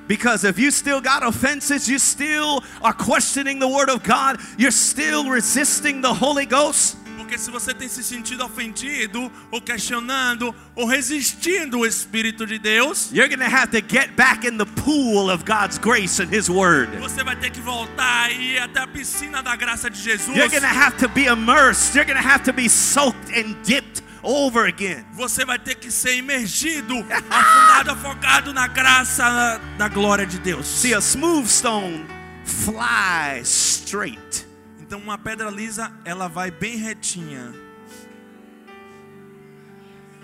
[SPEAKER 2] Because if you still got offenses, you still are questioning the Word of God, you're still resisting the Holy Ghost.
[SPEAKER 1] Porque se você tem se sentido ofendido, ou questionando, ou resistindo o Espírito de Deus,
[SPEAKER 2] You're going to have to get back in the pool of God's grace and His Word.
[SPEAKER 1] você vai ter que voltar e ir até a piscina da graça de Jesus.
[SPEAKER 2] You're going to have to be immersed. You're going to have to be soaked and dipped over again.
[SPEAKER 1] Você vai ter que ser imergido, afundado, afogado na graça da glória de Deus.
[SPEAKER 2] See, a smooth stone flies straight.
[SPEAKER 1] Então uma pedra lisa, ela vai bem retinha.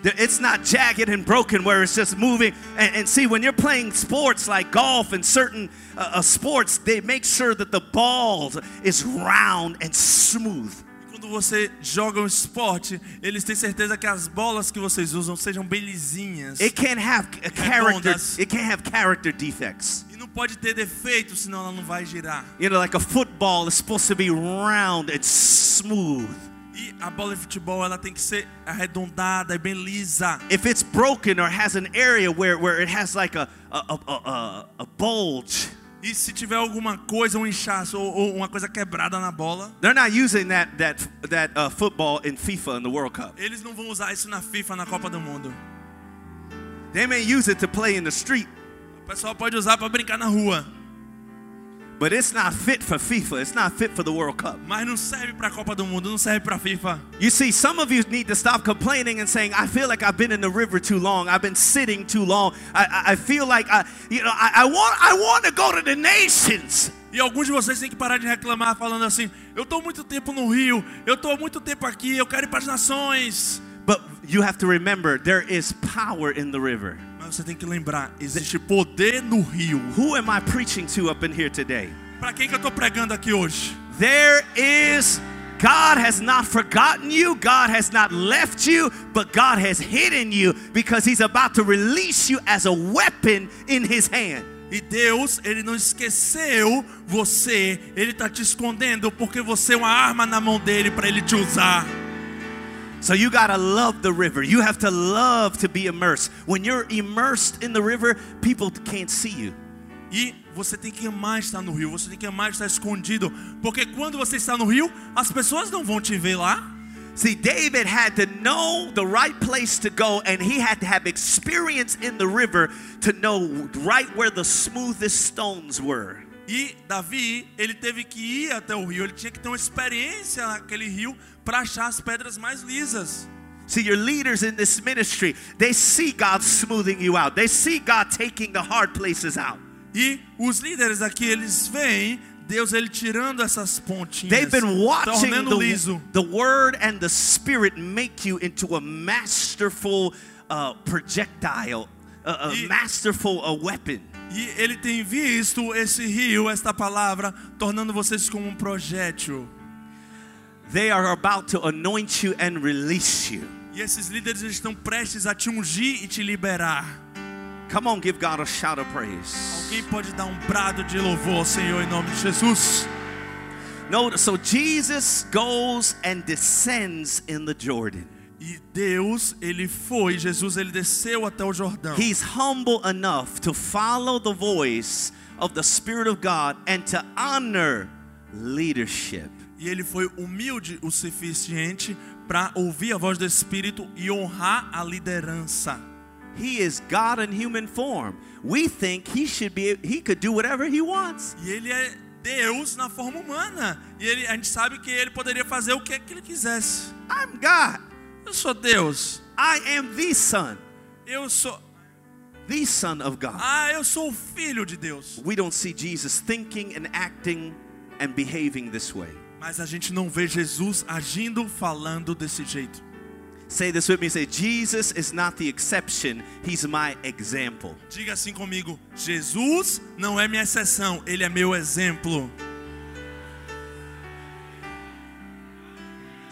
[SPEAKER 2] It's not jagged and broken where it's just moving. And, and see, when you're playing sports like golf and certain uh, uh, sports, they make sure that the ball is round and smooth.
[SPEAKER 1] Quando você joga um esporte, eles têm certeza que as bolas que vocês usam sejam bem lisinhas.
[SPEAKER 2] It can't have a character.
[SPEAKER 1] Redondas.
[SPEAKER 2] It can't have character defects.
[SPEAKER 1] Não pode ter defeito, senão ela não vai girar.
[SPEAKER 2] You know, like a football is supposed to be round and smooth.
[SPEAKER 1] E a bola de futebol, ela tem que ser arredondada e bem lisa.
[SPEAKER 2] If it's broken or has an area where, where it has like a, a, a, a, a bulge,
[SPEAKER 1] E se tiver alguma coisa, um inchaço ou, ou uma coisa quebrada na bola,
[SPEAKER 2] they're not using that, that, that uh, football in FIFA in the World Cup.
[SPEAKER 1] eles não vão usar isso na FIFA, na Copa do Mundo.
[SPEAKER 2] They may use it to play in the street,
[SPEAKER 1] O pessoal pode usar para brincar na rua,
[SPEAKER 2] but it's not fit for FIFA. It's not fit for the World Cup.
[SPEAKER 1] mas não serve para a Copa do Mundo, não serve para FIFA.
[SPEAKER 2] You see, some of you need to stop complaining and saying, I feel like I've been in the river too long. I've been sitting too long. I, I, feel like I, you know, I, I want I want to go to the nations.
[SPEAKER 1] E alguns de vocês têm que parar de reclamar falando assim: "Eu tô muito tempo no Rio, eu tô muito tempo aqui, eu quero ir para as nações".
[SPEAKER 2] But you have to remember there is power in the river.
[SPEAKER 1] Mas você tem que lembrar, existe poder no rio.
[SPEAKER 2] Who am I preaching to up in here today?
[SPEAKER 1] Para quem que eu tô pregando aqui hoje?
[SPEAKER 2] There is God has not forgotten you, God has not left you, but God has hidden you because he's about to release you as a weapon in his hand.
[SPEAKER 1] E Deus, ele não esqueceu você, ele tá te escondendo porque você é uma arma na mão dele para ele te usar.
[SPEAKER 2] So you got to love the river. You have to love to be immersed. When you're immersed in the river, people can't see you.
[SPEAKER 1] E você tem que amar estar no rio, você tem que amar estar escondido, porque quando você está no rio, as pessoas não vão te ver lá.
[SPEAKER 2] See, David had to know the right place to go, and he had to have experience in the river to know right where the smoothest stones were.
[SPEAKER 1] E Davi, ele teve que ir até o rio, ele tinha que ter uma experiência naquele rio para achar as pedras mais lisas.
[SPEAKER 2] See, your leaders in this ministry, they see God smoothing you out. They see God taking the hard places out.
[SPEAKER 1] E os líderes aqui, eles veem Deus ele tirando essas pontinhas,
[SPEAKER 2] They've been watching
[SPEAKER 1] tornando liso.
[SPEAKER 2] the, the word and the spirit make you into a masterful uh, projectile, a, a
[SPEAKER 1] E-
[SPEAKER 2] masterful uh, weapon.
[SPEAKER 1] E ele tem visto esse rio, esta palavra, tornando vocês como um projétil.
[SPEAKER 2] They are about to anoint you and release you.
[SPEAKER 1] E esses líderes estão prestes a te ungir e te liberar.
[SPEAKER 2] Come on, give God a shout of praise.
[SPEAKER 1] Alguém pode dar um brado de louvor ao Senhor em nome de Jesus?
[SPEAKER 2] No, so Jesus goes and descends in the Jordan.
[SPEAKER 1] E Deus, ele foi, Jesus, ele desceu até o Jordão.
[SPEAKER 2] He's humble enough to follow the voice of the Spirit of God and to honor leadership.
[SPEAKER 1] E ele foi humilde o suficiente para ouvir a voz do Espírito e honrar a liderança.
[SPEAKER 2] He is God in human form. We think he should be he could do whatever he wants.
[SPEAKER 1] E ele é Deus na forma humana. E ele, a gente sabe que ele poderia fazer o que, que ele quisesse.
[SPEAKER 2] I'm God.
[SPEAKER 1] Eu sou Deus.
[SPEAKER 2] I am the son,
[SPEAKER 1] Eu sou.
[SPEAKER 2] the son of God.
[SPEAKER 1] Ah, eu sou o filho de Deus.
[SPEAKER 2] We don't see Jesus thinking and acting and behaving this way.
[SPEAKER 1] Mas a gente não vê Jesus agindo, falando desse jeito.
[SPEAKER 2] Say this with me. Say, Jesus is not the exception, he's my example.
[SPEAKER 1] Diga assim comigo: Jesus não é minha exceção, ele é meu exemplo.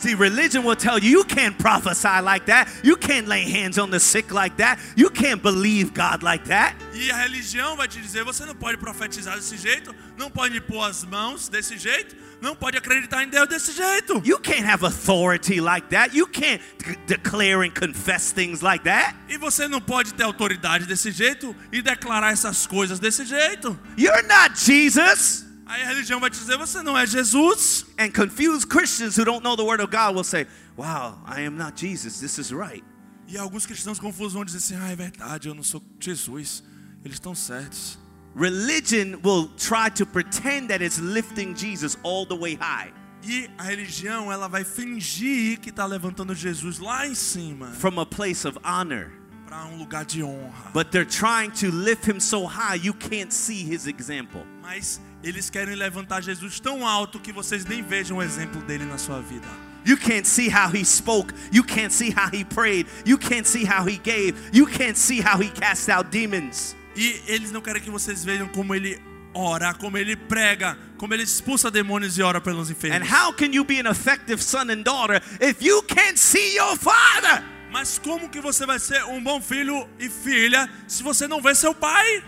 [SPEAKER 2] See, religion will tell you you can't prophesy like that. You can't lay hands on the sick like that. You can't believe God like that.
[SPEAKER 1] E a religião vai te dizer: você não pode profetizar desse jeito, não pode pôr as mãos desse jeito, não pode acreditar em Deus desse jeito.
[SPEAKER 2] You can't have authority like that. You can't declare and confess things like that.
[SPEAKER 1] E você não pode ter autoridade desse jeito e declarar essas coisas desse jeito.
[SPEAKER 2] You're not Jesus.
[SPEAKER 1] Aí a religião vai te dizer: você não é Jesus.
[SPEAKER 2] And confused Christians who don't know the word of God will say, Wow, I am not Jesus. This is right.
[SPEAKER 1] E alguns cristãos confusos vão dizer assim: ah, é verdade, eu não sou Jesus. Eles estão certos.
[SPEAKER 2] Religion will try to pretend that it's lifting Jesus all the way high
[SPEAKER 1] E a religião, ela vai fingir que está levantando Jesus lá em cima
[SPEAKER 2] from a place of honor.
[SPEAKER 1] para um lugar de honra.
[SPEAKER 2] But they're trying to lift him so high you can't see his example.
[SPEAKER 1] Mas eles querem levantar Jesus tão alto que vocês nem vejam o exemplo dele na sua vida.
[SPEAKER 2] You can't see how he spoke. You can't see how he prayed. You can't see how he gave. You can't see how he cast out demons.
[SPEAKER 1] E eles não querem que vocês vejam como ele ora, como ele prega, como ele expulsa demônios e ora pelos
[SPEAKER 2] And
[SPEAKER 1] enfermos.
[SPEAKER 2] how can you be an effective son and daughter if you can't see your father?
[SPEAKER 1] Mas como que você vai ser um bom filho e filha se você não vê seu pai?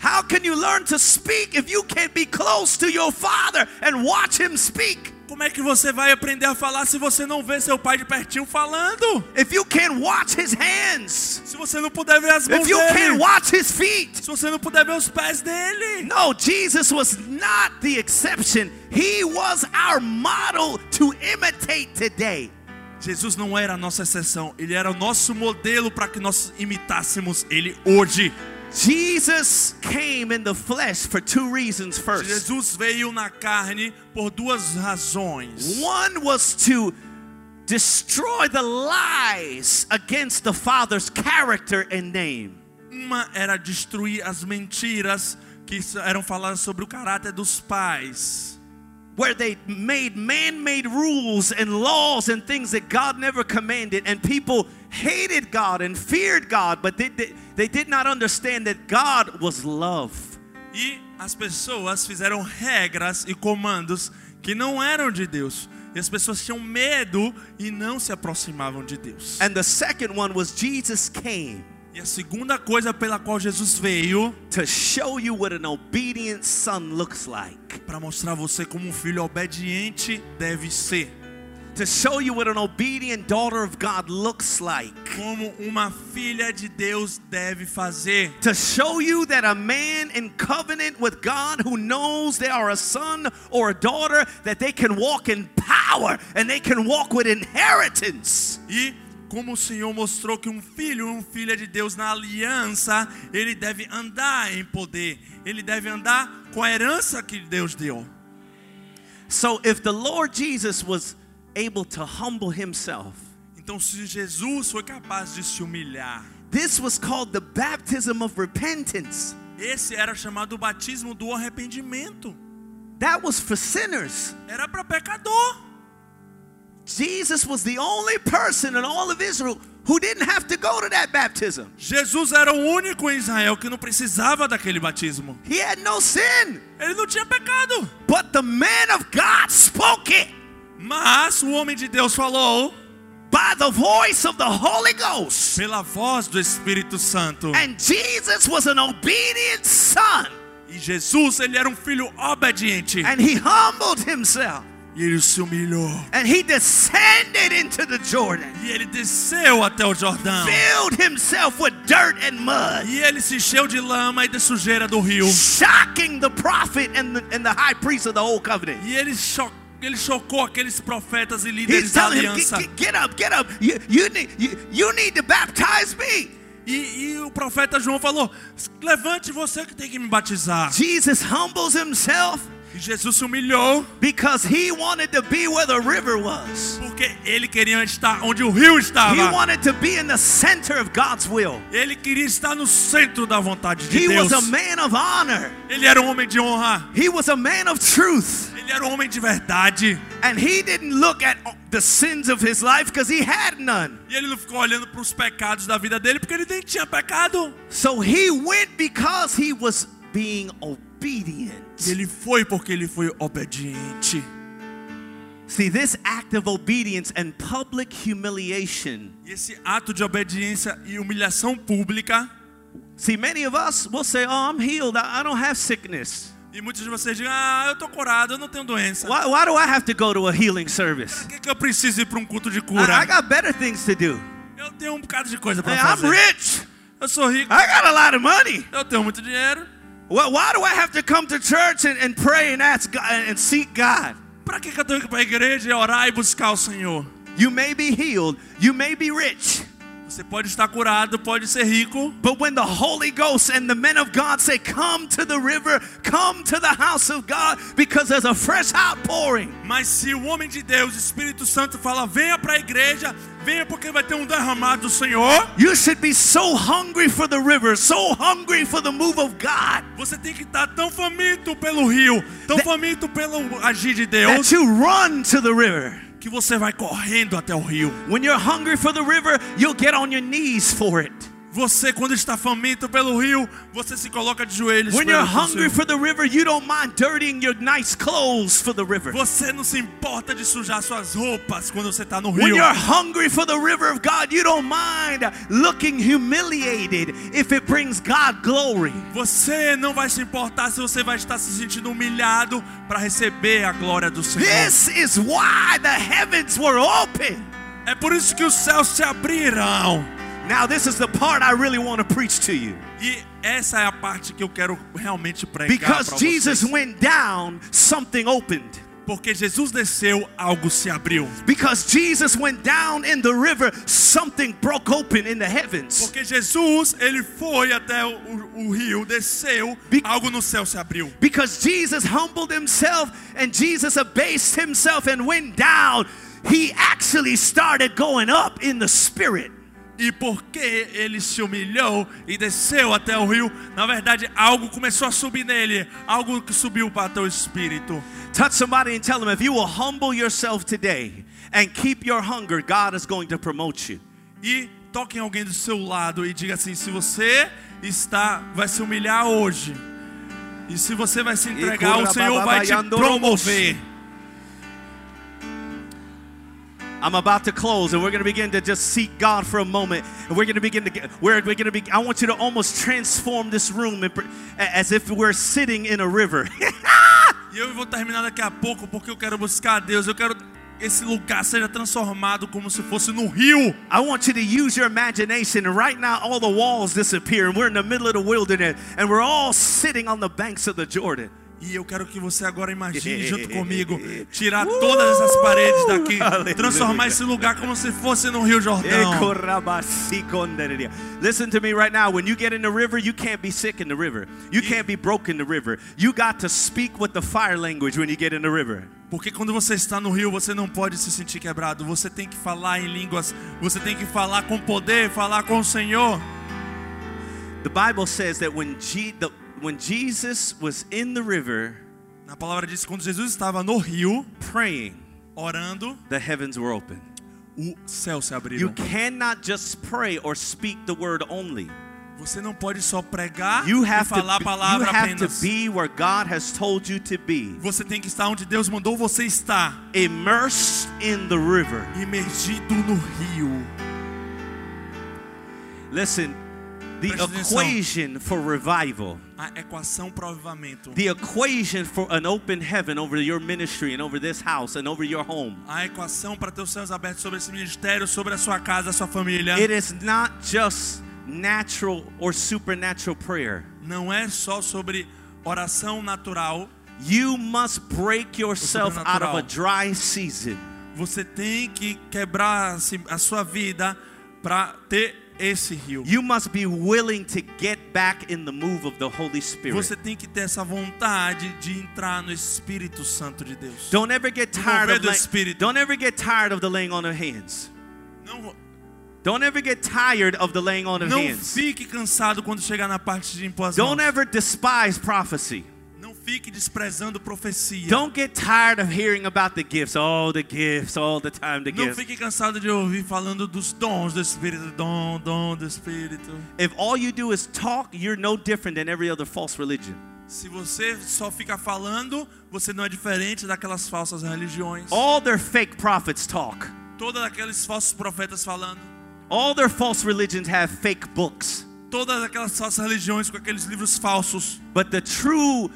[SPEAKER 2] How can you learn to speak if you can't be close to your father and watch him speak?
[SPEAKER 1] Como é que você vai aprender a falar se você não vê seu pai de pertinho falando?
[SPEAKER 2] If you can't watch his hands?
[SPEAKER 1] Se você não puder ver as mãos
[SPEAKER 2] If you
[SPEAKER 1] dele?
[SPEAKER 2] can't watch his feet?
[SPEAKER 1] Se você não puder ver os pés dele?
[SPEAKER 2] No, Jesus was not the exception. He was our model to imitate today.
[SPEAKER 1] Jesus não era a nossa exceção, ele era o nosso modelo para que nós imitássemos ele hoje.
[SPEAKER 2] Jesus came in the flesh for two reasons first.
[SPEAKER 1] Jesus veio na carne por duas razões.
[SPEAKER 2] One was to destroy the lies against the Father's character and name.
[SPEAKER 1] Uma era destruir as mentiras que eram faladas sobre o caráter dos pais.
[SPEAKER 2] Where they made man made rules and laws and things that God never commanded, and people hated God and feared God, but they, they, they did not understand that God was love.
[SPEAKER 1] E as pessoas fizeram regras e comandos que não eram de Deus. E as pessoas tinham medo e não se aproximavam de Deus.
[SPEAKER 2] And the second one was Jesus came
[SPEAKER 1] E a segunda coisa pela qual Jesus veio
[SPEAKER 2] to show you what an obedient son looks like.
[SPEAKER 1] para mostrar você como um filho obediente deve ser,
[SPEAKER 2] To show you what an obedient daughter of God looks like.
[SPEAKER 1] como uma filha de Deus deve fazer,
[SPEAKER 2] To show you that a man in covenant with God who knows they are a son or a daughter, that they can walk in power and they can walk with inheritance.
[SPEAKER 1] e como o Senhor mostrou que um filho, uma filha de Deus na aliança, ele deve andar em poder, ele deve andar com a herança que Deus deu.
[SPEAKER 2] So if the Lord Jesus was able to humble himself,
[SPEAKER 1] Então, se Jesus foi capaz de se humilhar,
[SPEAKER 2] this was called the baptism of repentance.
[SPEAKER 1] esse era chamado o batismo do arrependimento.
[SPEAKER 2] That was for sinners.
[SPEAKER 1] Era para pecador.
[SPEAKER 2] Jesus was the only person in all of Israel who didn't have to go to that baptism.
[SPEAKER 1] Jesus era o único em Israel que não precisava daquele batismo.
[SPEAKER 2] He had no sin,
[SPEAKER 1] Ele não tinha pecado.
[SPEAKER 2] but the man of God spoke it.
[SPEAKER 1] Mas o homem de Deus falou,
[SPEAKER 2] by the voice of the Holy Ghost.
[SPEAKER 1] pela voz do Espírito Santo.
[SPEAKER 2] And Jesus was an obedient son,
[SPEAKER 1] E Jesus, ele era um filho obediente.
[SPEAKER 2] and he humbled himself,
[SPEAKER 1] E ele se humilhou.
[SPEAKER 2] and he descended into the Jordan,
[SPEAKER 1] E ele desceu até o Jordão.
[SPEAKER 2] filled himself with dirt and mud,
[SPEAKER 1] E ele se encheu de lama e de sujeira do rio.
[SPEAKER 2] shocking the prophet and the, and the high priest of the old covenant.
[SPEAKER 1] E ele, cho ele chocou aqueles profetas e líderes da
[SPEAKER 2] him,
[SPEAKER 1] aliança.
[SPEAKER 2] get, get- get up, get up. You, you, need, you, you need to baptize me.
[SPEAKER 1] E, e o profeta João falou: Levante você que tem que me batizar.
[SPEAKER 2] Jesus humbles himself
[SPEAKER 1] E Jesus se humilhou
[SPEAKER 2] because he wanted to be where the river was.
[SPEAKER 1] porque ele queria estar onde o rio
[SPEAKER 2] He
[SPEAKER 1] estava.
[SPEAKER 2] wanted to be in the center of God's will.
[SPEAKER 1] Ele queria estar no centro da vontade de
[SPEAKER 2] He
[SPEAKER 1] Deus.
[SPEAKER 2] was a man of honor.
[SPEAKER 1] Ele era um homem de honra.
[SPEAKER 2] He was a man of truth.
[SPEAKER 1] Ele era um homem de verdade.
[SPEAKER 2] And he didn't look at the sins of his life because he had none.
[SPEAKER 1] E ele não ficou olhando para os pecados da vida dele porque ele nem tinha pecado.
[SPEAKER 2] So he went because he was being obedient.
[SPEAKER 1] E ele foi porque ele foi obediente.
[SPEAKER 2] See, this act of obedience and public humiliation.
[SPEAKER 1] E esse ato de obediência e humilhação pública.
[SPEAKER 2] See, many of us will say, Oh, I'm healed. I I don't have sickness.
[SPEAKER 1] E muitos de vocês dizem: Ah, eu tô curado, eu não tenho doença.
[SPEAKER 2] Why, why do I have to go to a healing service?
[SPEAKER 1] Por que, que eu preciso ir para um culto de
[SPEAKER 2] I,
[SPEAKER 1] cura?
[SPEAKER 2] I got better things to do.
[SPEAKER 1] Eu tenho um bocado de coisa para
[SPEAKER 2] Hey, I'm
[SPEAKER 1] fazer.
[SPEAKER 2] rich.
[SPEAKER 1] Eu sou rico,
[SPEAKER 2] I got a lot of money.
[SPEAKER 1] eu tenho muito dinheiro.
[SPEAKER 2] Why, why do I have to come to church and, and pray and ask God uh, and seek God?
[SPEAKER 1] Para que, que eu tenho que ir para a igreja e orar e buscar o Senhor?
[SPEAKER 2] You may be healed, you may be rich,
[SPEAKER 1] Você pode estar curado, pode ser rico,
[SPEAKER 2] but when the Holy Ghost and the men of God say, Come to the river, come to the house of God, because there's a fresh outpouring,
[SPEAKER 1] mas se o homem de Deus, o Espírito Santo, fala: venha para a igreja, venha porque vai ter um derramado do Senhor.
[SPEAKER 2] you should be so hungry for the river, so hungry for the move of God,
[SPEAKER 1] Você tem que estar tão faminto pelo rio, tão
[SPEAKER 2] That-
[SPEAKER 1] faminto pelo agir de
[SPEAKER 2] that
[SPEAKER 1] Deus,
[SPEAKER 2] you run to the river.
[SPEAKER 1] Que você vai correndo até o rio.
[SPEAKER 2] When you're hungry for the river, you'll get on your knees for it.
[SPEAKER 1] Você, quando está faminto pelo rio, você se coloca de joelhos.
[SPEAKER 2] When you're hungry for the river, you don't mind dirtying your nice clothes for the river.
[SPEAKER 1] Você não se importa de sujar suas roupas quando você está no
[SPEAKER 2] When
[SPEAKER 1] rio.
[SPEAKER 2] you're hungry for the river of God, you don't mind looking humiliated if it brings God glory.
[SPEAKER 1] Você não vai se importar se você vai estar se sentindo humilhado para receber a glória do Senhor.
[SPEAKER 2] This is why the heavens were open.
[SPEAKER 1] É por isso que os céus se abriram.
[SPEAKER 2] Now, this is the part I really want to preach to you.
[SPEAKER 1] E essa é a parte que eu quero realmente pregar
[SPEAKER 2] Because Jesus
[SPEAKER 1] vocês.
[SPEAKER 2] went down, something opened.
[SPEAKER 1] Porque Jesus desceu, algo se abriu.
[SPEAKER 2] Because Jesus went down in the river, something broke open in the heavens.
[SPEAKER 1] Porque Jesus, ele foi até o, o- rio, desceu,
[SPEAKER 2] Be-
[SPEAKER 1] algo no céu se abriu.
[SPEAKER 2] Because Jesus humbled himself and Jesus abased himself and went down, he actually started going up in the spirit.
[SPEAKER 1] E porque ele se humilhou e desceu até o rio, na verdade algo começou a subir nele, algo que subiu para teu espírito.
[SPEAKER 2] Touch somebody and tell them if you will humble yourself today and keep your hunger, God is going to promote you.
[SPEAKER 1] E toque em alguém do seu lado e diga assim: se você está, vai se humilhar hoje, e se você vai se entregar, o Senhor vai te promover.
[SPEAKER 2] I'm about to close and we're going to begin to just seek God for a moment. And we're going to begin to get, we're, we're going to be, I want you to almost transform this room pre- as if we're sitting in a river.
[SPEAKER 1] E eu vou terminar daqui a pouco porque eu quero buscar a Deus. Eu quero esse lugar seja transformado como se fosse no rio.
[SPEAKER 2] I want you to use your imagination. Right now, all the walls disappear, and we're in the middle of the wilderness, and we're all sitting on the banks of the Jordan.
[SPEAKER 1] E eu quero que você agora imagine junto comigo tirar todas essas paredes daqui,
[SPEAKER 2] Aleluia.
[SPEAKER 1] transformar esse lugar como se fosse no Rio Jordão.
[SPEAKER 2] Listen to me right now. When you get in the river, you can't be sick in the river. You can't be broke in the river. You got to speak with the fire language when you get in the river.
[SPEAKER 1] Porque quando você está no rio, você não pode se sentir quebrado. Você tem que falar em línguas, você tem que falar com poder, falar com o Senhor.
[SPEAKER 2] The Bible says that when, Je- the, when Jesus was in the river
[SPEAKER 1] Na palavra diz quando Jesus estava no rio,
[SPEAKER 2] praying,
[SPEAKER 1] orando,
[SPEAKER 2] the heavens were open.
[SPEAKER 1] o céu se
[SPEAKER 2] You
[SPEAKER 1] abriu.
[SPEAKER 2] cannot just pray or speak the word only.
[SPEAKER 1] Você não pode só pregar
[SPEAKER 2] You
[SPEAKER 1] e
[SPEAKER 2] have
[SPEAKER 1] falar a
[SPEAKER 2] to, you
[SPEAKER 1] palavra
[SPEAKER 2] have to
[SPEAKER 1] apenas.
[SPEAKER 2] be where God has told you to be,
[SPEAKER 1] Você tem que estar onde Deus mandou você estar,
[SPEAKER 2] immersed in the river.
[SPEAKER 1] imergido no rio.
[SPEAKER 2] Listen, the equation for revival,
[SPEAKER 1] A equação para o avivamento.
[SPEAKER 2] the equation for an open heaven over your ministry and over this house and over your home,
[SPEAKER 1] A equação para ter os céus abertos sobre esse ministério, sobre a sua casa, a sua família.
[SPEAKER 2] it is not just natural or supernatural prayer.
[SPEAKER 1] Não é só sobre oração natural.
[SPEAKER 2] You must break yourself out of a dry season.
[SPEAKER 1] Você tem que quebrar a sua vida para ter esse rio.
[SPEAKER 2] You must be willing to get back in the move of the Holy Spirit.
[SPEAKER 1] Você tem que ter essa vontade de entrar no Espírito Santo de Deus.
[SPEAKER 2] Don't ever get tired of lay-
[SPEAKER 1] Espírito.
[SPEAKER 2] don't ever get tired of the laying on of hands.
[SPEAKER 1] Não,
[SPEAKER 2] Don't ever get tired of the laying on of
[SPEAKER 1] não
[SPEAKER 2] hands.
[SPEAKER 1] fique cansado quando chegar na parte de impor
[SPEAKER 2] Don't ever despise prophecy.
[SPEAKER 1] Não fique desprezando profecia.
[SPEAKER 2] Don't get tired of hearing about the gifts. Oh, the gifts, all the time the
[SPEAKER 1] Não
[SPEAKER 2] gifts.
[SPEAKER 1] fique cansado de ouvir falando dos dons do Espírito, dom, dom do Espírito.
[SPEAKER 2] If all you do is talk, you're no different than every other false religion.
[SPEAKER 1] Se você só fica falando, você não é diferente daquelas falsas religiões.
[SPEAKER 2] All their fake prophets talk.
[SPEAKER 1] Todos aqueles falsos profetas falando.
[SPEAKER 2] All their false religions have fake books.
[SPEAKER 1] Todas aquelas falsas religiões com aqueles livros falsos.
[SPEAKER 2] But the true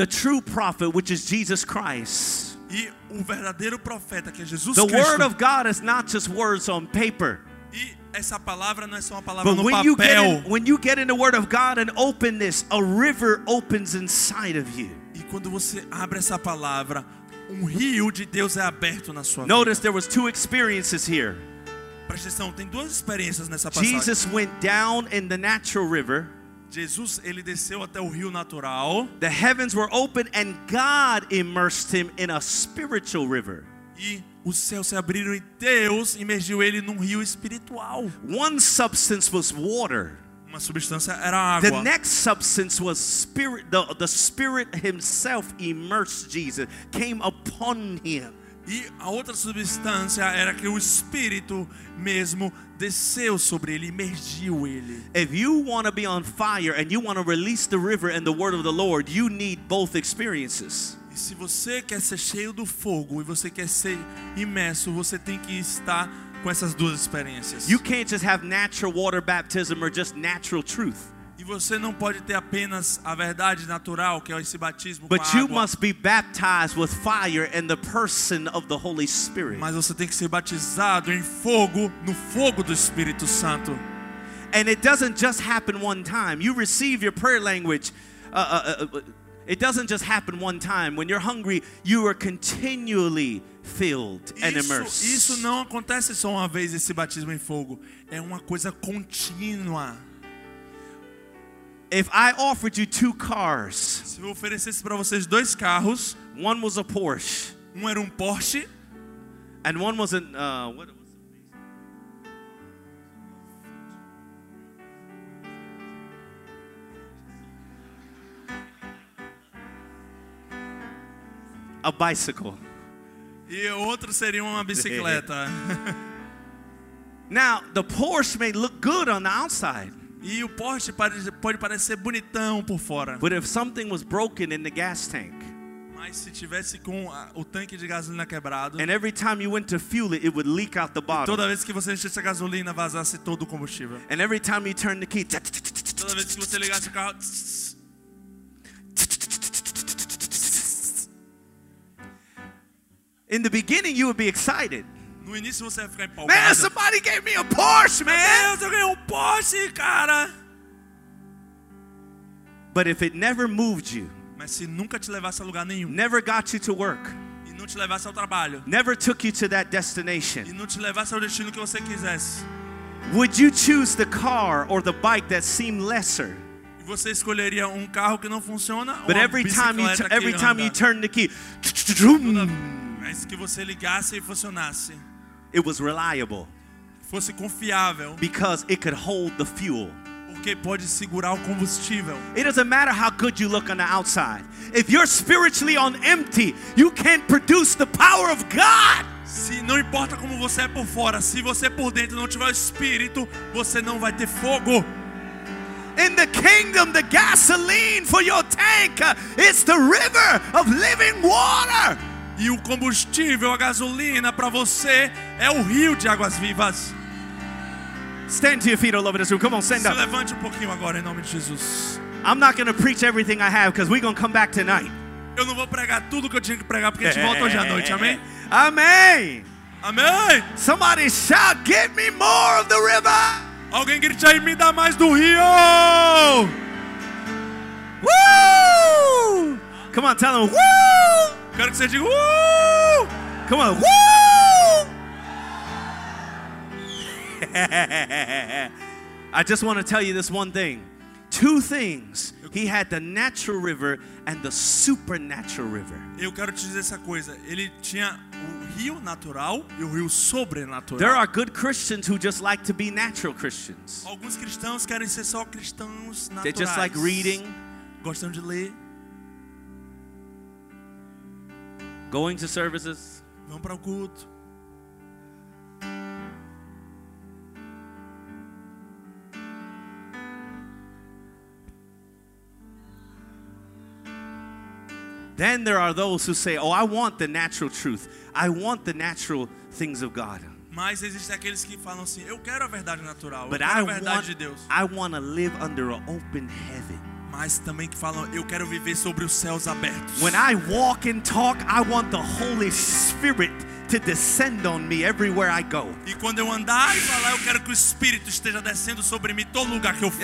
[SPEAKER 2] the true prophet, which is Jesus Christ.
[SPEAKER 1] E o verdadeiro profeta, que é Jesus
[SPEAKER 2] The
[SPEAKER 1] Cristo.
[SPEAKER 2] word of God is not just words on paper.
[SPEAKER 1] E essa palavra não é só uma palavra
[SPEAKER 2] But
[SPEAKER 1] no
[SPEAKER 2] when you get in, when you get in the word of God and open this, a river opens inside of you.
[SPEAKER 1] E quando você abre essa palavra, um rio de Deus é aberto na sua vida.
[SPEAKER 2] Notice there was two experiences here.
[SPEAKER 1] Presta atenção, tem duas experiências nessa passagem.
[SPEAKER 2] Jesus went down in the natural river.
[SPEAKER 1] Jesus, ele desceu até o rio natural
[SPEAKER 2] The heavens were open and God immersed him in a spiritual river.
[SPEAKER 1] e os céus se abriram e Deus imergiu ele num rio espiritual.
[SPEAKER 2] One substance was water.
[SPEAKER 1] Uma substância era
[SPEAKER 2] The
[SPEAKER 1] água.
[SPEAKER 2] next substance was spirit. The, the spirit himself immersed Jesus, came upon him.
[SPEAKER 1] E a outra substância era que o Espírito mesmo desceu sobre ele, imergiu ele.
[SPEAKER 2] If you want to be on fire and you want to release the river and the word of the Lord, you need both experiences.
[SPEAKER 1] E se você quer ser cheio do fogo e você quer ser imerso, você tem que estar com essas duas experiências.
[SPEAKER 2] You can't just have natural water baptism or just natural truth.
[SPEAKER 1] E você não pode ter apenas a verdade natural, que é esse batismo
[SPEAKER 2] But
[SPEAKER 1] com
[SPEAKER 2] you
[SPEAKER 1] água.
[SPEAKER 2] must be baptized with fire the person of the Holy Spirit.
[SPEAKER 1] Mas você tem que ser batizado em fogo, no fogo do Espírito Santo.
[SPEAKER 2] And it doesn't just happen one time. You receive your prayer language. Uh, uh, uh, uh, it doesn't just happen one time. When you're hungry, you are continually filled and
[SPEAKER 1] Isso,
[SPEAKER 2] immersed.
[SPEAKER 1] isso não acontece só uma vez esse batismo em fogo, é uma coisa contínua.
[SPEAKER 2] If I offered you two cars,
[SPEAKER 1] Se eu oferecesse para vocês dois carros,
[SPEAKER 2] one was a Porsche
[SPEAKER 1] um era um Porsche
[SPEAKER 2] and one was an uh, what? A bicycle.
[SPEAKER 1] e o outro seria uma bicicleta.
[SPEAKER 2] Now, the Porsche may look good on the outside,
[SPEAKER 1] E o Porsche pode, pode parecer bonitão por fora.
[SPEAKER 2] but if something was broken in the gas tank,
[SPEAKER 1] Mas se tivesse com a- o tanque de gasolina quebrado,
[SPEAKER 2] and every time you went to fuel it, it would leak out the bottom.
[SPEAKER 1] toda vez que você enchesse a gasolina, vazasse todo o combustível.
[SPEAKER 2] And every time you turn the key,
[SPEAKER 1] Toda vez que você ligasse o carro,
[SPEAKER 2] in the beginning you would be excited.
[SPEAKER 1] No início você ia ficar
[SPEAKER 2] Man,
[SPEAKER 1] empolgado.
[SPEAKER 2] somebody gave me a Porsche, man.
[SPEAKER 1] Deus, eu ganhei um Porsche, cara!
[SPEAKER 2] But if it never moved you,
[SPEAKER 1] Mas se nunca te levasse a lugar nenhum,
[SPEAKER 2] never got you to work,
[SPEAKER 1] e não te levasse ao trabalho,
[SPEAKER 2] never took you to that
[SPEAKER 1] e
[SPEAKER 2] destination,
[SPEAKER 1] não te levasse ao destino que você quisesse,
[SPEAKER 2] would you choose the car or the bike that seemed lesser?
[SPEAKER 1] e você escolheria um carro que não funciona ou
[SPEAKER 2] But
[SPEAKER 1] uma
[SPEAKER 2] every time you every time you turn the key,
[SPEAKER 1] vez que você ligasse e funcionasse,
[SPEAKER 2] it was reliable
[SPEAKER 1] fosse confiável,
[SPEAKER 2] because it could hold the fuel.
[SPEAKER 1] porque pode segurar o combustível.
[SPEAKER 2] It doesn't matter how good you look on the outside. If you're spiritually on empty, you can't produce the power of God.
[SPEAKER 1] Se não importa como você é por fora, se você por dentro não tiver o espírito, você não vai ter fogo.
[SPEAKER 2] In the kingdom, the gasoline for your tank is the river of living water.
[SPEAKER 1] E o combustível, a gasolina para você é o rio de águas vivas.
[SPEAKER 2] Stand to your feet all over this room. Come on, stand
[SPEAKER 1] Se
[SPEAKER 2] up.
[SPEAKER 1] levante um pouquinho agora em nome de Jesus.
[SPEAKER 2] I'm not going to preach everything I have because we're going to come back tonight.
[SPEAKER 1] Eu não vou pregar tudo que eu tinha que pregar porque a gente volta hoje à noite, amém?
[SPEAKER 2] Amém.
[SPEAKER 1] Amém!
[SPEAKER 2] Somebody shout, Give me more of the river.
[SPEAKER 1] Alguém grite aí, me dá mais do rio!
[SPEAKER 2] Woo! Come on, tell them, Woo!
[SPEAKER 1] Quero que você diga, uh!
[SPEAKER 2] Come on, Woo! I just want to tell you this one thing. Two things. He had the natural river and the supernatural river.
[SPEAKER 1] Eu quero te dizer essa coisa. Ele tinha o rio natural e o rio sobrenatural.
[SPEAKER 2] There are good Christians who just like to be natural Christians.
[SPEAKER 1] Alguns cristãos querem ser só cristãos naturais.
[SPEAKER 2] They just like reading,
[SPEAKER 1] Gostam de ler,
[SPEAKER 2] going to services,
[SPEAKER 1] vão para o culto.
[SPEAKER 2] Then there are those who say, Oh, I want the natural truth. I want the natural things of God.
[SPEAKER 1] Mas existem aqueles que falam assim: Eu quero a verdade natural, eu
[SPEAKER 2] But
[SPEAKER 1] quero
[SPEAKER 2] I
[SPEAKER 1] a verdade
[SPEAKER 2] want,
[SPEAKER 1] de Deus.
[SPEAKER 2] I want to live under an open heaven.
[SPEAKER 1] Mas também que falam: Eu quero viver sobre os céus abertos.
[SPEAKER 2] When I walk and talk, I want the Holy Spirit to descend on me everywhere I go.
[SPEAKER 1] E quando eu andar e falar, eu quero que o Espírito esteja descendo sobre mim todo lugar que eu for.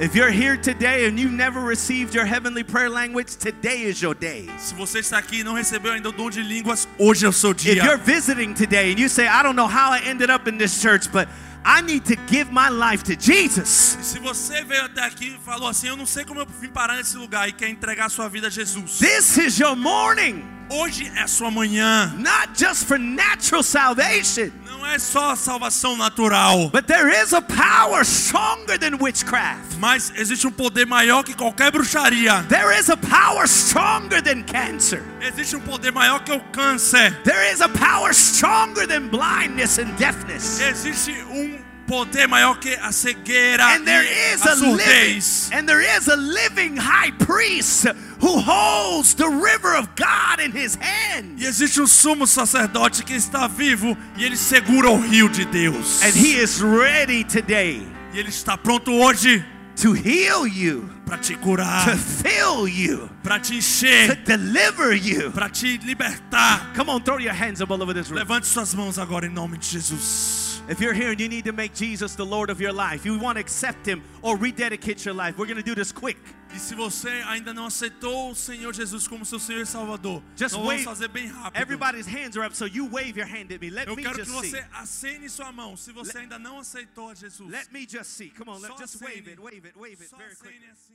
[SPEAKER 2] If you're here today and you never received your heavenly prayer language, today is your day.
[SPEAKER 1] Se você está aqui e não recebeu ainda o dom de línguas, hoje é o seu
[SPEAKER 2] If you're
[SPEAKER 1] dia.
[SPEAKER 2] visiting today and you say, I don't know how I ended up in this church, but I need to give my life to Jesus.
[SPEAKER 1] E se você veio até aqui e falou assim: Eu não sei como eu vim parar nesse lugar e quer entregar sua vida a Jesus.
[SPEAKER 2] This is your morning,
[SPEAKER 1] Hoje é sua manhã.
[SPEAKER 2] not just for natural salvation,
[SPEAKER 1] Não é só a salvação natural,
[SPEAKER 2] but there is a power stronger than witchcraft.
[SPEAKER 1] mas existe um poder maior que qualquer bruxaria.
[SPEAKER 2] There is a power stronger than cancer.
[SPEAKER 1] Existe um poder maior que o câncer.
[SPEAKER 2] There is a power stronger than blindness and deafness.
[SPEAKER 1] Existe um poder maior que a cegueira
[SPEAKER 2] And there
[SPEAKER 1] e
[SPEAKER 2] is
[SPEAKER 1] a
[SPEAKER 2] a living
[SPEAKER 1] surdez.
[SPEAKER 2] and there is a living high priest who holds the river of God in his hand.
[SPEAKER 1] E existe um sumo sacerdote que está vivo e ele segura o rio de Deus.
[SPEAKER 2] And he is ready today
[SPEAKER 1] E ele está pronto hoje
[SPEAKER 2] to heal you,
[SPEAKER 1] para te
[SPEAKER 2] to
[SPEAKER 1] curar,
[SPEAKER 2] fill you,
[SPEAKER 1] para te
[SPEAKER 2] to
[SPEAKER 1] encher,
[SPEAKER 2] deliver you.
[SPEAKER 1] para te libertar.
[SPEAKER 2] Come on, throw your hands up all over this room.
[SPEAKER 1] Levante suas mãos agora em nome de Jesus.
[SPEAKER 2] If you're here and you need to make Jesus the Lord of your life, you want to accept him or rededicate your life, we're going to do this quick.
[SPEAKER 1] E se você ainda não aceitou o Senhor Jesus como seu Senhor e Salvador,
[SPEAKER 2] Just
[SPEAKER 1] nós vamos fazer bem rápido.
[SPEAKER 2] Everybody's hands are up, so you wave your hand at me. Let
[SPEAKER 1] Eu
[SPEAKER 2] me
[SPEAKER 1] quero que
[SPEAKER 2] just see.
[SPEAKER 1] você acene sua mão. Se você ainda não aceitou a Jesus,
[SPEAKER 2] Let me just see. Come on, let
[SPEAKER 1] Só
[SPEAKER 2] just wave it, wave it, wave it
[SPEAKER 1] só
[SPEAKER 2] very quick.
[SPEAKER 1] acene assim.